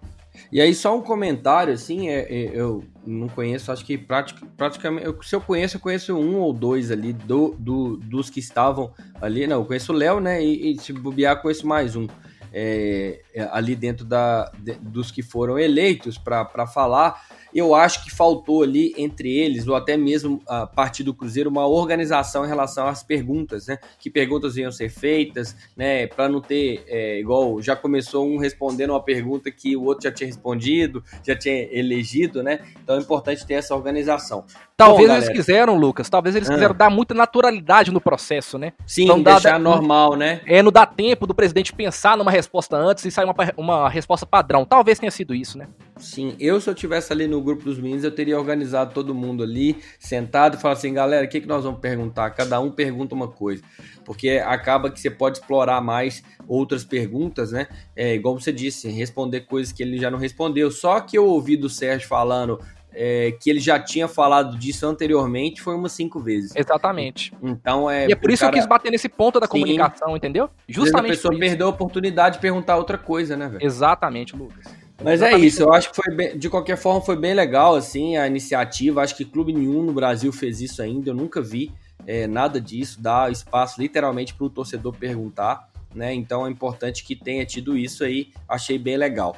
E aí, só um comentário, assim, é, é, eu não conheço, acho que pratic, praticamente. Eu, se eu conheço, eu conheço um ou dois ali do, do dos que estavam ali. Não, eu conheço o Léo, né? E, e se bobear, conheço mais um. É, é ali dentro da, de, dos que foram eleitos para falar eu acho que faltou ali entre eles, ou até mesmo a partir do Cruzeiro, uma organização em relação às perguntas, né? Que perguntas iam ser feitas, né? Para não ter, é, igual já começou um respondendo uma pergunta que o outro já tinha respondido, já tinha elegido, né? Então é importante ter essa organização. Talvez Bom, eles quiseram, Lucas, talvez eles ah. quiseram dar muita naturalidade no processo, né? Sim, então, deixar dá, normal, né? É, não dá tempo do presidente pensar numa resposta antes e sair uma, uma resposta padrão. Talvez tenha sido isso, né? Sim, eu se eu tivesse ali no grupo dos meninos, eu teria organizado todo mundo ali, sentado e falado assim, galera, o que, que nós vamos perguntar? Cada um pergunta uma coisa, porque acaba que você pode explorar mais outras perguntas, né? É, igual você disse, responder coisas que ele já não respondeu. Só que eu ouvi do Sérgio falando é, que ele já tinha falado disso anteriormente foi umas cinco vezes. Exatamente. Então é. E é por isso cara... que eu quis bater nesse ponto da Sim. comunicação, entendeu? Justamente. A pessoa perdeu a oportunidade de perguntar outra coisa, né, velho? Exatamente, Lucas. Mas é isso, eu acho que foi bem, de qualquer forma foi bem legal assim a iniciativa. Acho que clube nenhum no Brasil fez isso ainda, eu nunca vi é, nada disso, dar espaço literalmente para o torcedor perguntar, né? Então é importante que tenha tido isso aí, achei bem legal.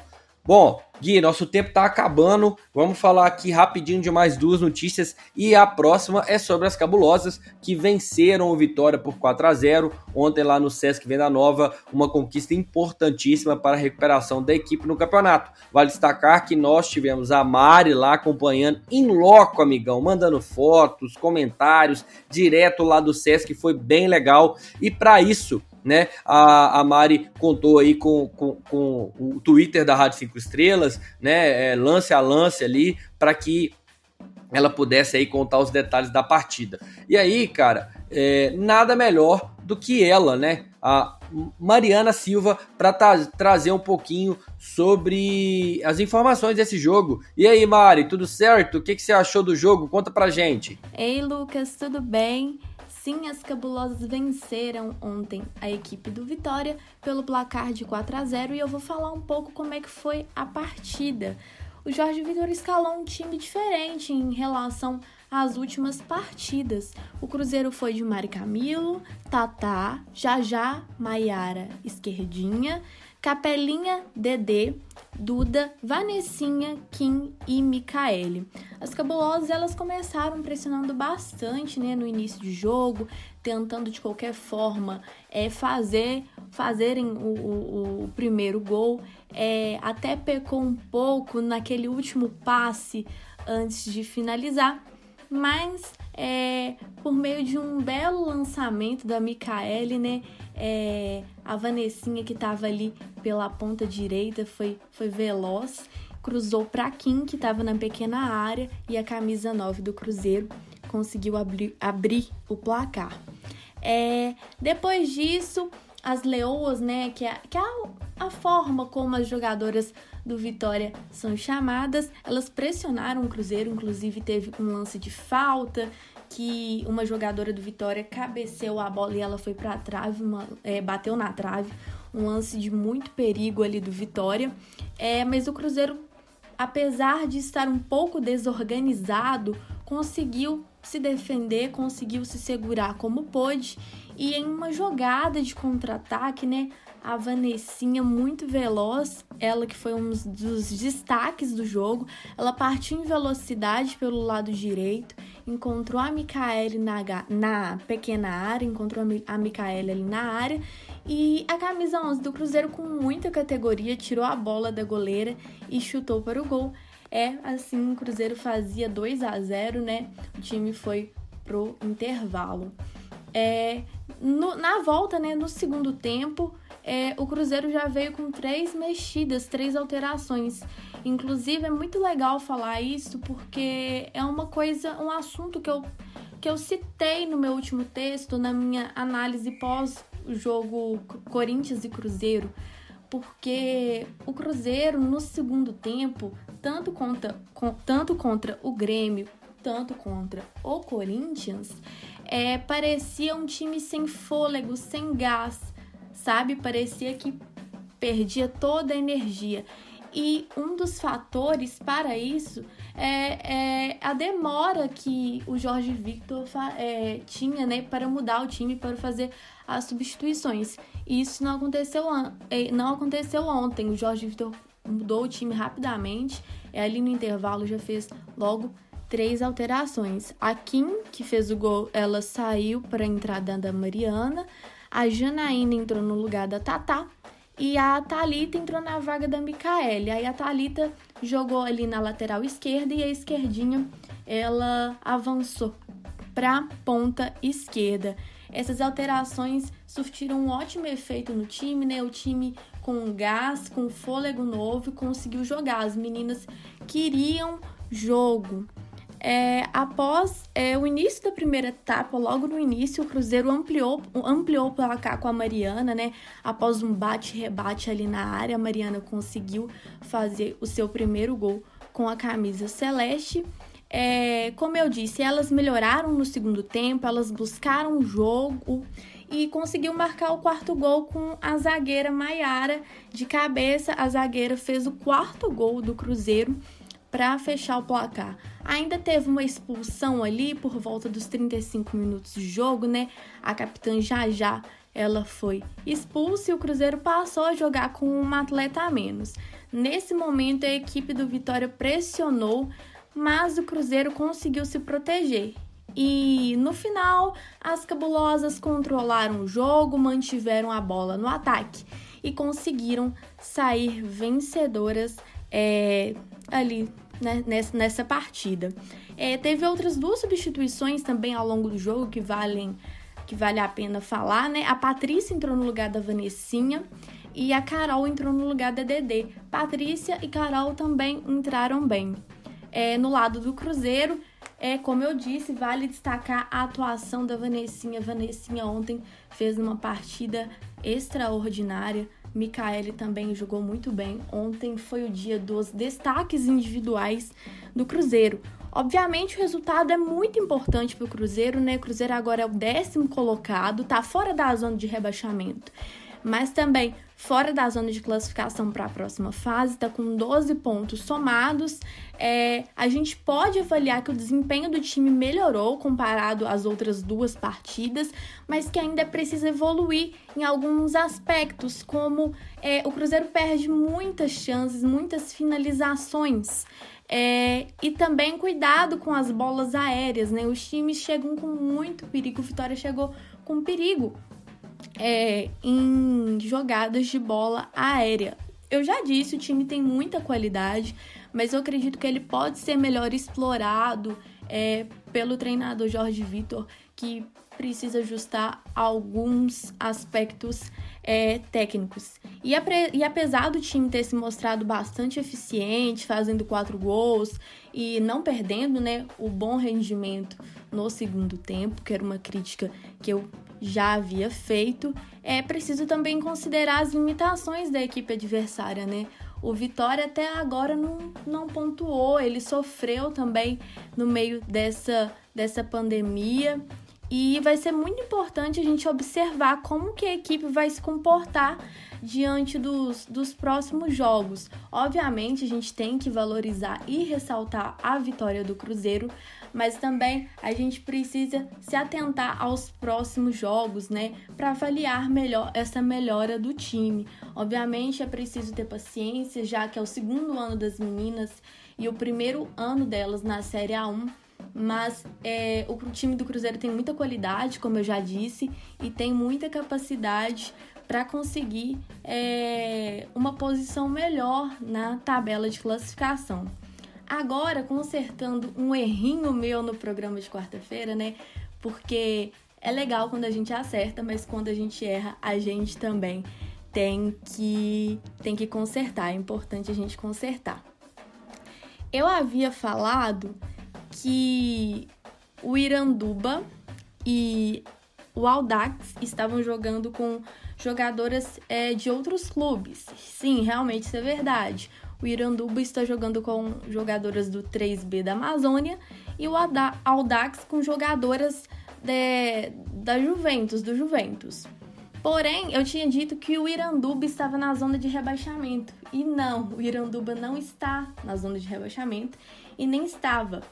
Bom, Gui, nosso tempo está acabando. Vamos falar aqui rapidinho de mais duas notícias e a próxima é sobre as cabulosas que venceram o Vitória por 4 a 0 ontem lá no Sesc Venda Nova, uma conquista importantíssima para a recuperação da equipe no campeonato. Vale destacar que nós tivemos a Mari lá acompanhando em loco, amigão, mandando fotos, comentários direto lá do Sesc, foi bem legal. E para isso, né? A, a Mari contou aí com, com, com o Twitter da Rádio 5 Estrelas, né? É, lance a lance ali, para que ela pudesse aí contar os detalhes da partida. E aí, cara, é, nada melhor do que ela, né? A Mariana Silva para tra trazer um pouquinho sobre as informações desse jogo. E aí, Mari, tudo certo? O que, que você achou do jogo? Conta pra gente. Ei, Lucas, tudo bem? As cabulosas venceram ontem a equipe do Vitória pelo placar de 4 a 0 e eu vou falar um pouco como é que foi a partida. O Jorge Vitor escalou um time diferente em relação às últimas partidas. O Cruzeiro foi de Mari Camilo, Tatá, Jajá, Maiara, Esquerdinha, Capelinha, Dedê, Duda, Vanessinha, Kim e Micaele. As cabulosas elas começaram pressionando bastante né, no início de jogo, tentando de qualquer forma é, fazer fazerem o, o, o primeiro gol. É, até pecou um pouco naquele último passe antes de finalizar, mas é, por meio de um belo lançamento da Micaele, né? É, a Vanessinha que estava ali pela ponta direita foi, foi veloz, cruzou para Kim, que estava na pequena área, e a camisa 9 do Cruzeiro conseguiu abrir, abrir o placar. É, depois disso, as leoas, né, que é, que é a, a forma como as jogadoras do Vitória são chamadas, elas pressionaram o Cruzeiro, inclusive teve um lance de falta que uma jogadora do Vitória cabeceou a bola e ela foi para a trave, uma, é, bateu na trave, um lance de muito perigo ali do Vitória. É, mas o Cruzeiro, apesar de estar um pouco desorganizado conseguiu se defender, conseguiu se segurar como pôde. E em uma jogada de contra-ataque, né, a Vanessinha muito veloz, ela que foi um dos destaques do jogo, ela partiu em velocidade pelo lado direito, encontrou a Micaele na, na pequena área, encontrou a Micaele ali na área e a camisa 11 do Cruzeiro com muita categoria tirou a bola da goleira e chutou para o gol. É assim, o Cruzeiro fazia 2 a 0, né? O time foi pro intervalo. É, no, na volta, né, no segundo tempo, é, o Cruzeiro já veio com três mexidas, três alterações. Inclusive, é muito legal falar isso porque é uma coisa, um assunto que eu, que eu citei no meu último texto, na minha análise pós-jogo Corinthians e Cruzeiro. Porque o Cruzeiro, no segundo tempo, tanto contra, com, tanto contra o Grêmio, tanto contra o Corinthians, é, parecia um time sem fôlego, sem gás sabe? Parecia que perdia toda a energia. E um dos fatores para isso é, é a demora que o Jorge Victor é, tinha né, para mudar o time, para fazer as substituições. E isso não aconteceu, é, não aconteceu ontem. O Jorge Victor mudou o time rapidamente, é, ali no intervalo já fez logo três alterações. A Kim, que fez o gol, ela saiu para a entrada da Mariana. A Janaína entrou no lugar da Tatá e a Talita entrou na vaga da Micaele. Aí a Talita jogou ali na lateral esquerda e a esquerdinha ela avançou para ponta esquerda. Essas alterações surtiram um ótimo efeito no time, né? O time com gás, com fôlego novo, conseguiu jogar. As meninas queriam jogo. É, após é, o início da primeira etapa, logo no início, o Cruzeiro ampliou, ampliou o placar com a Mariana, né? Após um bate-rebate ali na área, a Mariana conseguiu fazer o seu primeiro gol com a camisa celeste. É, como eu disse, elas melhoraram no segundo tempo, elas buscaram o jogo e conseguiu marcar o quarto gol com a zagueira Maiara de cabeça. A zagueira fez o quarto gol do Cruzeiro para fechar o placar. Ainda teve uma expulsão ali por volta dos 35 minutos de jogo, né? A capitã já já ela foi expulsa e o Cruzeiro passou a jogar com uma atleta a menos. Nesse momento a equipe do Vitória pressionou, mas o Cruzeiro conseguiu se proteger. E no final, as cabulosas controlaram o jogo, mantiveram a bola no ataque e conseguiram sair vencedoras é, ali né, nessa, partida. É, teve outras duas substituições também ao longo do jogo que valem que vale a pena falar, né? A Patrícia entrou no lugar da Vanessinha e a Carol entrou no lugar da Dedê. Patrícia e Carol também entraram bem. É, no lado do Cruzeiro, é como eu disse, vale destacar a atuação da Vanessinha. Vanessinha ontem fez uma partida extraordinária Micaele também jogou muito bem. Ontem foi o dia dos destaques individuais do Cruzeiro. Obviamente o resultado é muito importante para o Cruzeiro, né? O Cruzeiro agora é o décimo colocado, tá fora da zona de rebaixamento mas também fora da zona de classificação para a próxima fase, está com 12 pontos somados. É, a gente pode avaliar que o desempenho do time melhorou comparado às outras duas partidas, mas que ainda precisa evoluir em alguns aspectos, como é, o Cruzeiro perde muitas chances, muitas finalizações. É, e também cuidado com as bolas aéreas, né? Os times chegam com muito perigo. Vitória chegou com perigo é, em jogadas de bola aérea. Eu já disse, o time tem muita qualidade, mas eu acredito que ele pode ser melhor explorado é, pelo treinador Jorge Vitor, que precisa ajustar alguns aspectos é, técnicos. E, e, apesar do time ter se mostrado bastante eficiente, fazendo quatro gols e não perdendo né, o bom rendimento no segundo tempo, que era uma crítica que eu já havia feito, é preciso também considerar as limitações da equipe adversária, né? O Vitória até agora não, não pontuou, ele sofreu também no meio dessa, dessa pandemia E vai ser muito importante a gente observar como que a equipe vai se comportar diante dos, dos próximos jogos. Obviamente, a gente tem que valorizar e ressaltar a vitória do Cruzeiro, mas também a gente precisa se atentar aos próximos jogos, né, para avaliar melhor essa melhora do time. Obviamente, é preciso ter paciência, já que é o segundo ano das meninas e o primeiro ano delas na Série A1 mas é, o time do Cruzeiro tem muita qualidade, como eu já disse, e tem muita capacidade para conseguir é, uma posição melhor na tabela de classificação. Agora, consertando um errinho meu no programa de quarta-feira, né? Porque é legal quando a gente acerta, mas quando a gente erra, a gente também tem que, tem que consertar. É importante a gente consertar. Eu havia falado que o Iranduba e o Audax estavam jogando com jogadoras é, de outros clubes. Sim, realmente isso é verdade. O Iranduba está jogando com jogadoras do 3B da Amazônia e o Audax com jogadoras de, da Juventus, do Juventus. Porém, eu tinha dito que o Iranduba estava na zona de rebaixamento. E não, o Iranduba não está na zona de rebaixamento e nem estava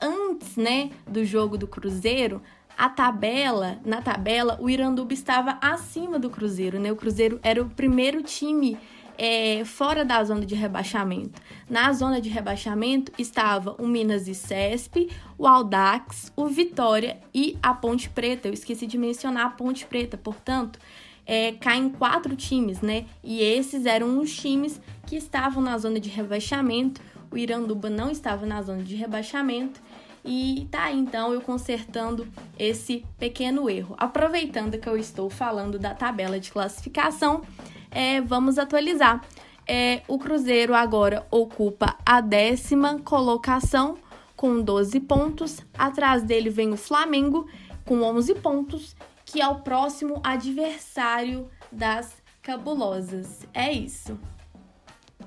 antes, né, do jogo do Cruzeiro, a tabela, na tabela, o Iranduba estava acima do Cruzeiro, né? O Cruzeiro era o primeiro time é, fora da zona de rebaixamento. Na zona de rebaixamento estava o Minas e Cesp, o Aldax, o Vitória e a Ponte Preta. Eu esqueci de mencionar a Ponte Preta, portanto, é, caem quatro times, né? E esses eram os times que estavam na zona de rebaixamento. O Iranduba não estava na zona de rebaixamento e tá então eu consertando esse pequeno erro. Aproveitando que eu estou falando da tabela de classificação, é, vamos atualizar. É, o Cruzeiro agora ocupa a décima colocação com 12 pontos. Atrás dele vem o Flamengo com 11 pontos, que é o próximo adversário das cabulosas. É isso.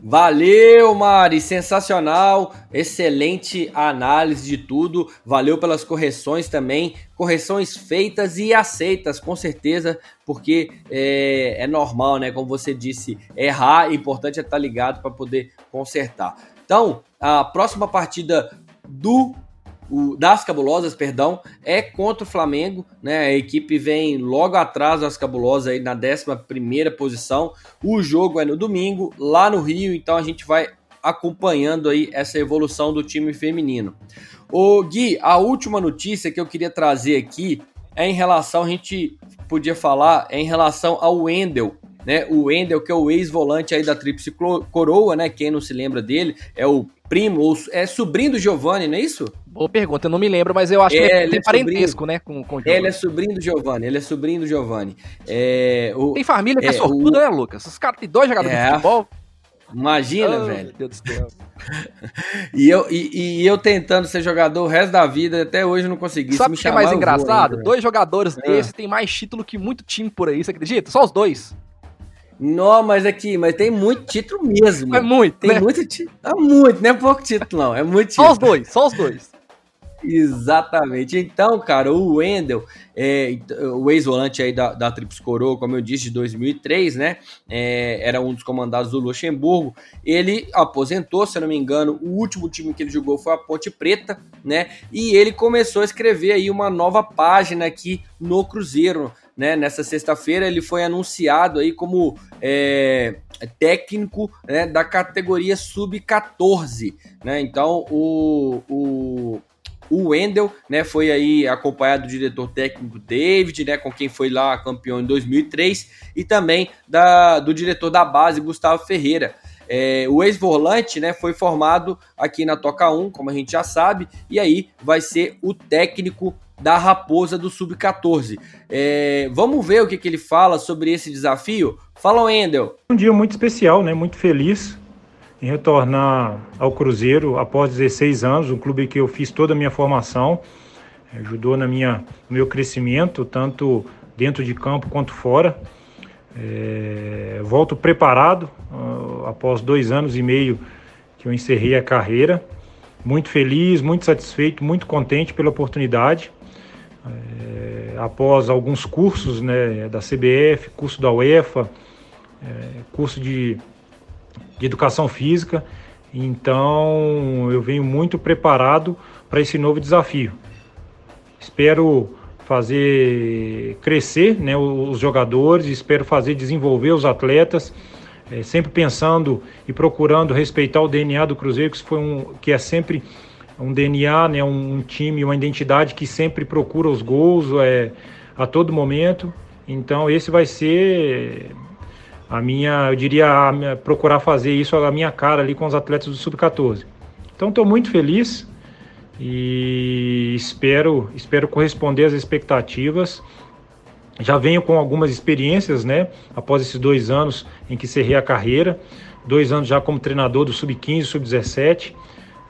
Valeu, Mari, sensacional, excelente análise de tudo. Valeu pelas correções também, correções feitas e aceitas, com certeza, porque é, é normal, né? Como você disse, errar, é importante é estar ligado para poder consertar. Então, a próxima partida do o, das Cabulosas, perdão, é contra o Flamengo, né? A equipe vem logo atrás das Cabulosas aí na 11 posição. O jogo é no domingo, lá no Rio, então a gente vai acompanhando aí essa evolução do time feminino. O Gui, a última notícia que eu queria trazer aqui é em relação, a gente podia falar, é em relação ao Wendel, né? O Wendel, que é o ex-volante aí da Tríplice Coroa, né? Quem não se lembra dele, é o primo, ou é sobrinho do Giovanni, não é isso? Boa pergunta, eu não me lembro, mas eu acho é, que ele, tem é parentesco, né, com, com o Giovanni. Ele é sobrinho do Giovanni, ele é sobrinho do Giovanni. É, o, tem família que é, é sortuda, o... né, Lucas? Os caras têm dois jogadores é. de futebol. Imagina, oh, velho. Meu Deus do céu. e, eu, e, e, eu tentando ser jogador o resto da vida, até hoje não consegui. Sabe o que é mais engraçado? Ainda, dois jogadores ah. desses têm mais título que muito time por aí, você acredita? Só os dois. Não, mas aqui, mas tem muito título mesmo. É muito, Tem né? muito título. É muito, não é pouco título, não. É muito título. Só os dois, só os dois. Exatamente. Então, cara, o Wendel, é, o ex-volante aí da, da Trips Coroa, como eu disse, de 2003, né? É, era um dos comandados do Luxemburgo. Ele aposentou, se eu não me engano, o último time que ele jogou foi a Ponte Preta, né? E ele começou a escrever aí uma nova página aqui no Cruzeiro, né? Nessa sexta-feira ele foi anunciado aí como é, técnico né, da categoria sub-14, né? Então o, o o Wendel, né, foi aí acompanhado do diretor técnico David, né, com quem foi lá campeão em 2003, e também da, do diretor da base, Gustavo Ferreira. É, o ex-volante né, foi formado aqui na Toca 1, como a gente já sabe, e aí vai ser o técnico da Raposa do Sub-14. É, vamos ver o que, que, ele fala sobre esse desafio? Fala, Wendel. Um dia muito especial, né? muito feliz em retornar ao Cruzeiro após 16 anos, um clube que eu fiz toda a minha formação, ajudou na minha, no meu crescimento, tanto dentro de campo quanto fora. É, volto preparado uh, após dois anos e meio que eu encerrei a carreira. Muito feliz, muito satisfeito, muito contente pela oportunidade. É, após alguns cursos né, da CBF, curso da UEFA, é, curso de, de educação física. Então eu venho muito preparado para esse novo desafio. Espero fazer crescer né, os jogadores, espero fazer desenvolver os atletas, é, sempre pensando e procurando respeitar o DNA do Cruzeiro, que, foi um, que é sempre um DNA, né, um, time, uma identidade que sempre procura os gols é, a todo momento. Então esse vai ser a minha, eu diria, minha, procurar fazer isso a minha cara ali com os atletas do Sub-14. Então estou muito feliz e espero, espero corresponder às expectativas. Já venho com algumas experiências, né? Após esses dois anos em que cerrei a carreira, dois anos já como treinador do Sub-15, Sub-17,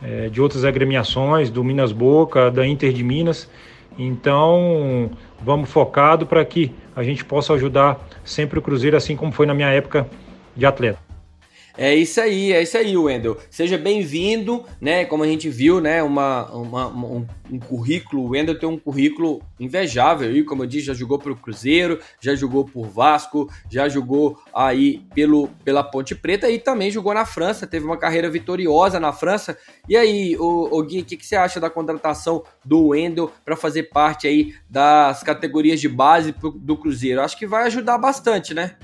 é, de outras agremiações, do Minas Boca, da Inter de Minas. Então, vamos focado para que a gente possa ajudar sempre o Cruzeiro, assim como foi na minha época de atleta. É isso aí, é isso aí, Wendel. Seja bem-vindo, né? Como a gente viu, né? Uma, uma um, um, currículo. O Wendel tem um currículo invejável aí, como eu disse, já jogou pelo Cruzeiro, já jogou por Vasco, já jogou aí pelo, pela Ponte Preta e também jogou na França. Teve uma carreira vitoriosa na França. E aí, o, o Gui, o que, que você acha da contratação do Wendel para fazer parte aí das categorias de base do Cruzeiro? Acho que vai ajudar bastante, né?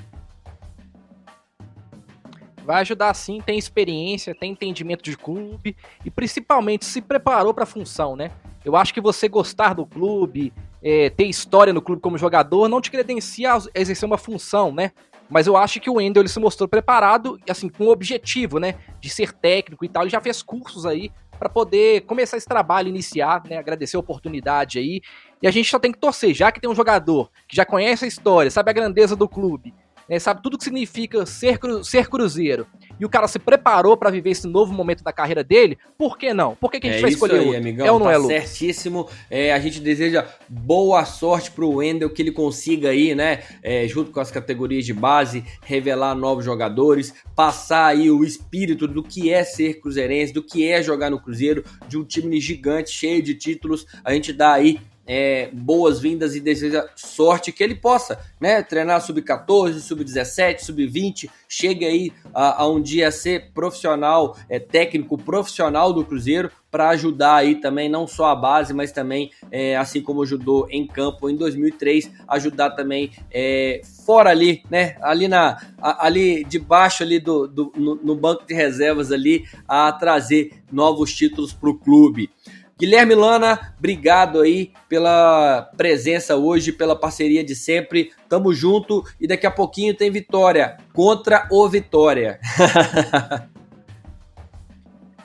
Vai ajudar sim, tem experiência, tem entendimento de clube e principalmente se preparou para a função, né? Eu acho que você gostar do clube, é, ter história no clube como jogador, não te credencia a exercer uma função, né? Mas eu acho que o Wendel ele se mostrou preparado, assim, com o objetivo, né, de ser técnico e tal. Ele já fez cursos aí para poder começar esse trabalho, iniciar, né, agradecer a oportunidade aí. E a gente só tem que torcer, já que tem um jogador que já conhece a história, sabe a grandeza do clube, né, sabe tudo que significa ser, cru, ser cruzeiro, e o cara se preparou para viver esse novo momento da carreira dele, por que não? Por que, que a gente é vai escolher aí, Amigão, é ou não tá é, Lucas? Certíssimo. É, a gente deseja boa sorte pro Wendel, que ele consiga aí, né, é, junto com as categorias de base, revelar novos jogadores, passar aí o espírito do que é ser cruzeirense, do que é jogar no Cruzeiro, de um time gigante, cheio de títulos. A gente dá aí é, boas-vindas e deseja sorte que ele possa né, treinar sub-14, sub-17, sub-20, chegue aí a, a, um dia ser profissional, é, técnico profissional do Cruzeiro para ajudar aí também não só a base, mas também é, assim como ajudou em campo em 2003, ajudar também é, fora ali, né, ali na ali debaixo ali do, do no, no banco de reservas ali a trazer novos títulos para o clube. Guilherme Lana, obrigado aí pela presença hoje, pela parceria de sempre. Tamo junto e daqui a pouquinho tem vitória contra o Vitória.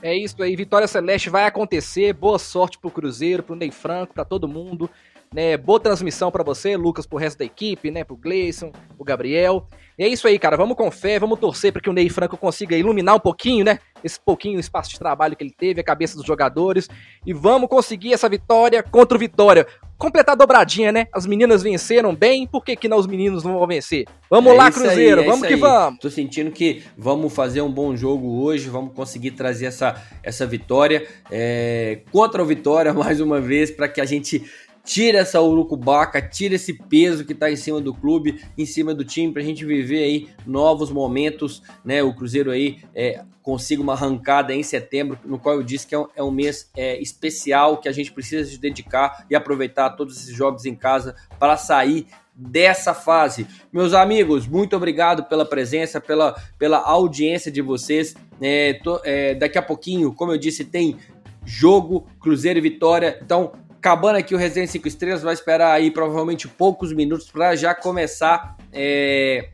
é isso aí, Vitória Celeste vai acontecer. Boa sorte pro Cruzeiro, pro Ney Franco, para todo mundo. Né, boa transmissão para você, Lucas, pro resto da equipe, né, pro Gleison, pro Gabriel. E é isso aí, cara. Vamos com fé, vamos torcer para que o Ney Franco consiga iluminar um pouquinho, né? Esse pouquinho espaço de trabalho que ele teve, a cabeça dos jogadores. E vamos conseguir essa vitória contra o Vitória. Completar a dobradinha, né? As meninas venceram bem, por que, que não os meninos não vão vencer? Vamos é lá, Cruzeiro, aí, é vamos que aí. vamos. Tô sentindo que vamos fazer um bom jogo hoje, vamos conseguir trazer essa, essa vitória é, contra o Vitória mais uma vez, para que a gente tira essa urucubaca, tira esse peso que está em cima do clube, em cima do time, para a gente viver aí novos momentos, né? O Cruzeiro aí é, consiga uma arrancada em setembro, no qual eu disse que é um, é um mês é, especial, que a gente precisa se dedicar e aproveitar todos esses jogos em casa para sair dessa fase. Meus amigos, muito obrigado pela presença, pela, pela audiência de vocês. É, tô, é, daqui a pouquinho, como eu disse, tem jogo Cruzeiro e Vitória. Então, Acabando aqui o Resenha 5 Estrelas, vai esperar aí provavelmente poucos minutos para já começar é,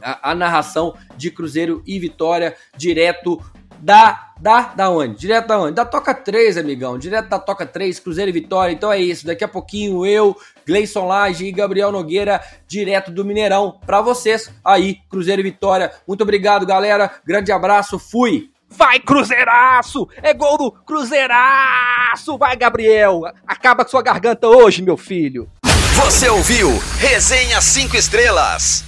a, a, narração de Cruzeiro e Vitória direto da. Da, da onde? Direto da onde? Da Toca 3, amigão. Direto da Toca 3, Cruzeiro e Vitória. Então é isso. Daqui a pouquinho eu, Gleison Lage e Gabriel Nogueira, direto do Mineirão, para vocês aí, Cruzeiro e Vitória. Muito obrigado, galera. Grande abraço. Fui. Vai, Cruzeiraço! É gol do Cruzeiraço! Vai, Gabriel! Acaba com sua garganta hoje, meu filho! Você ouviu Resenha 5 Estrelas.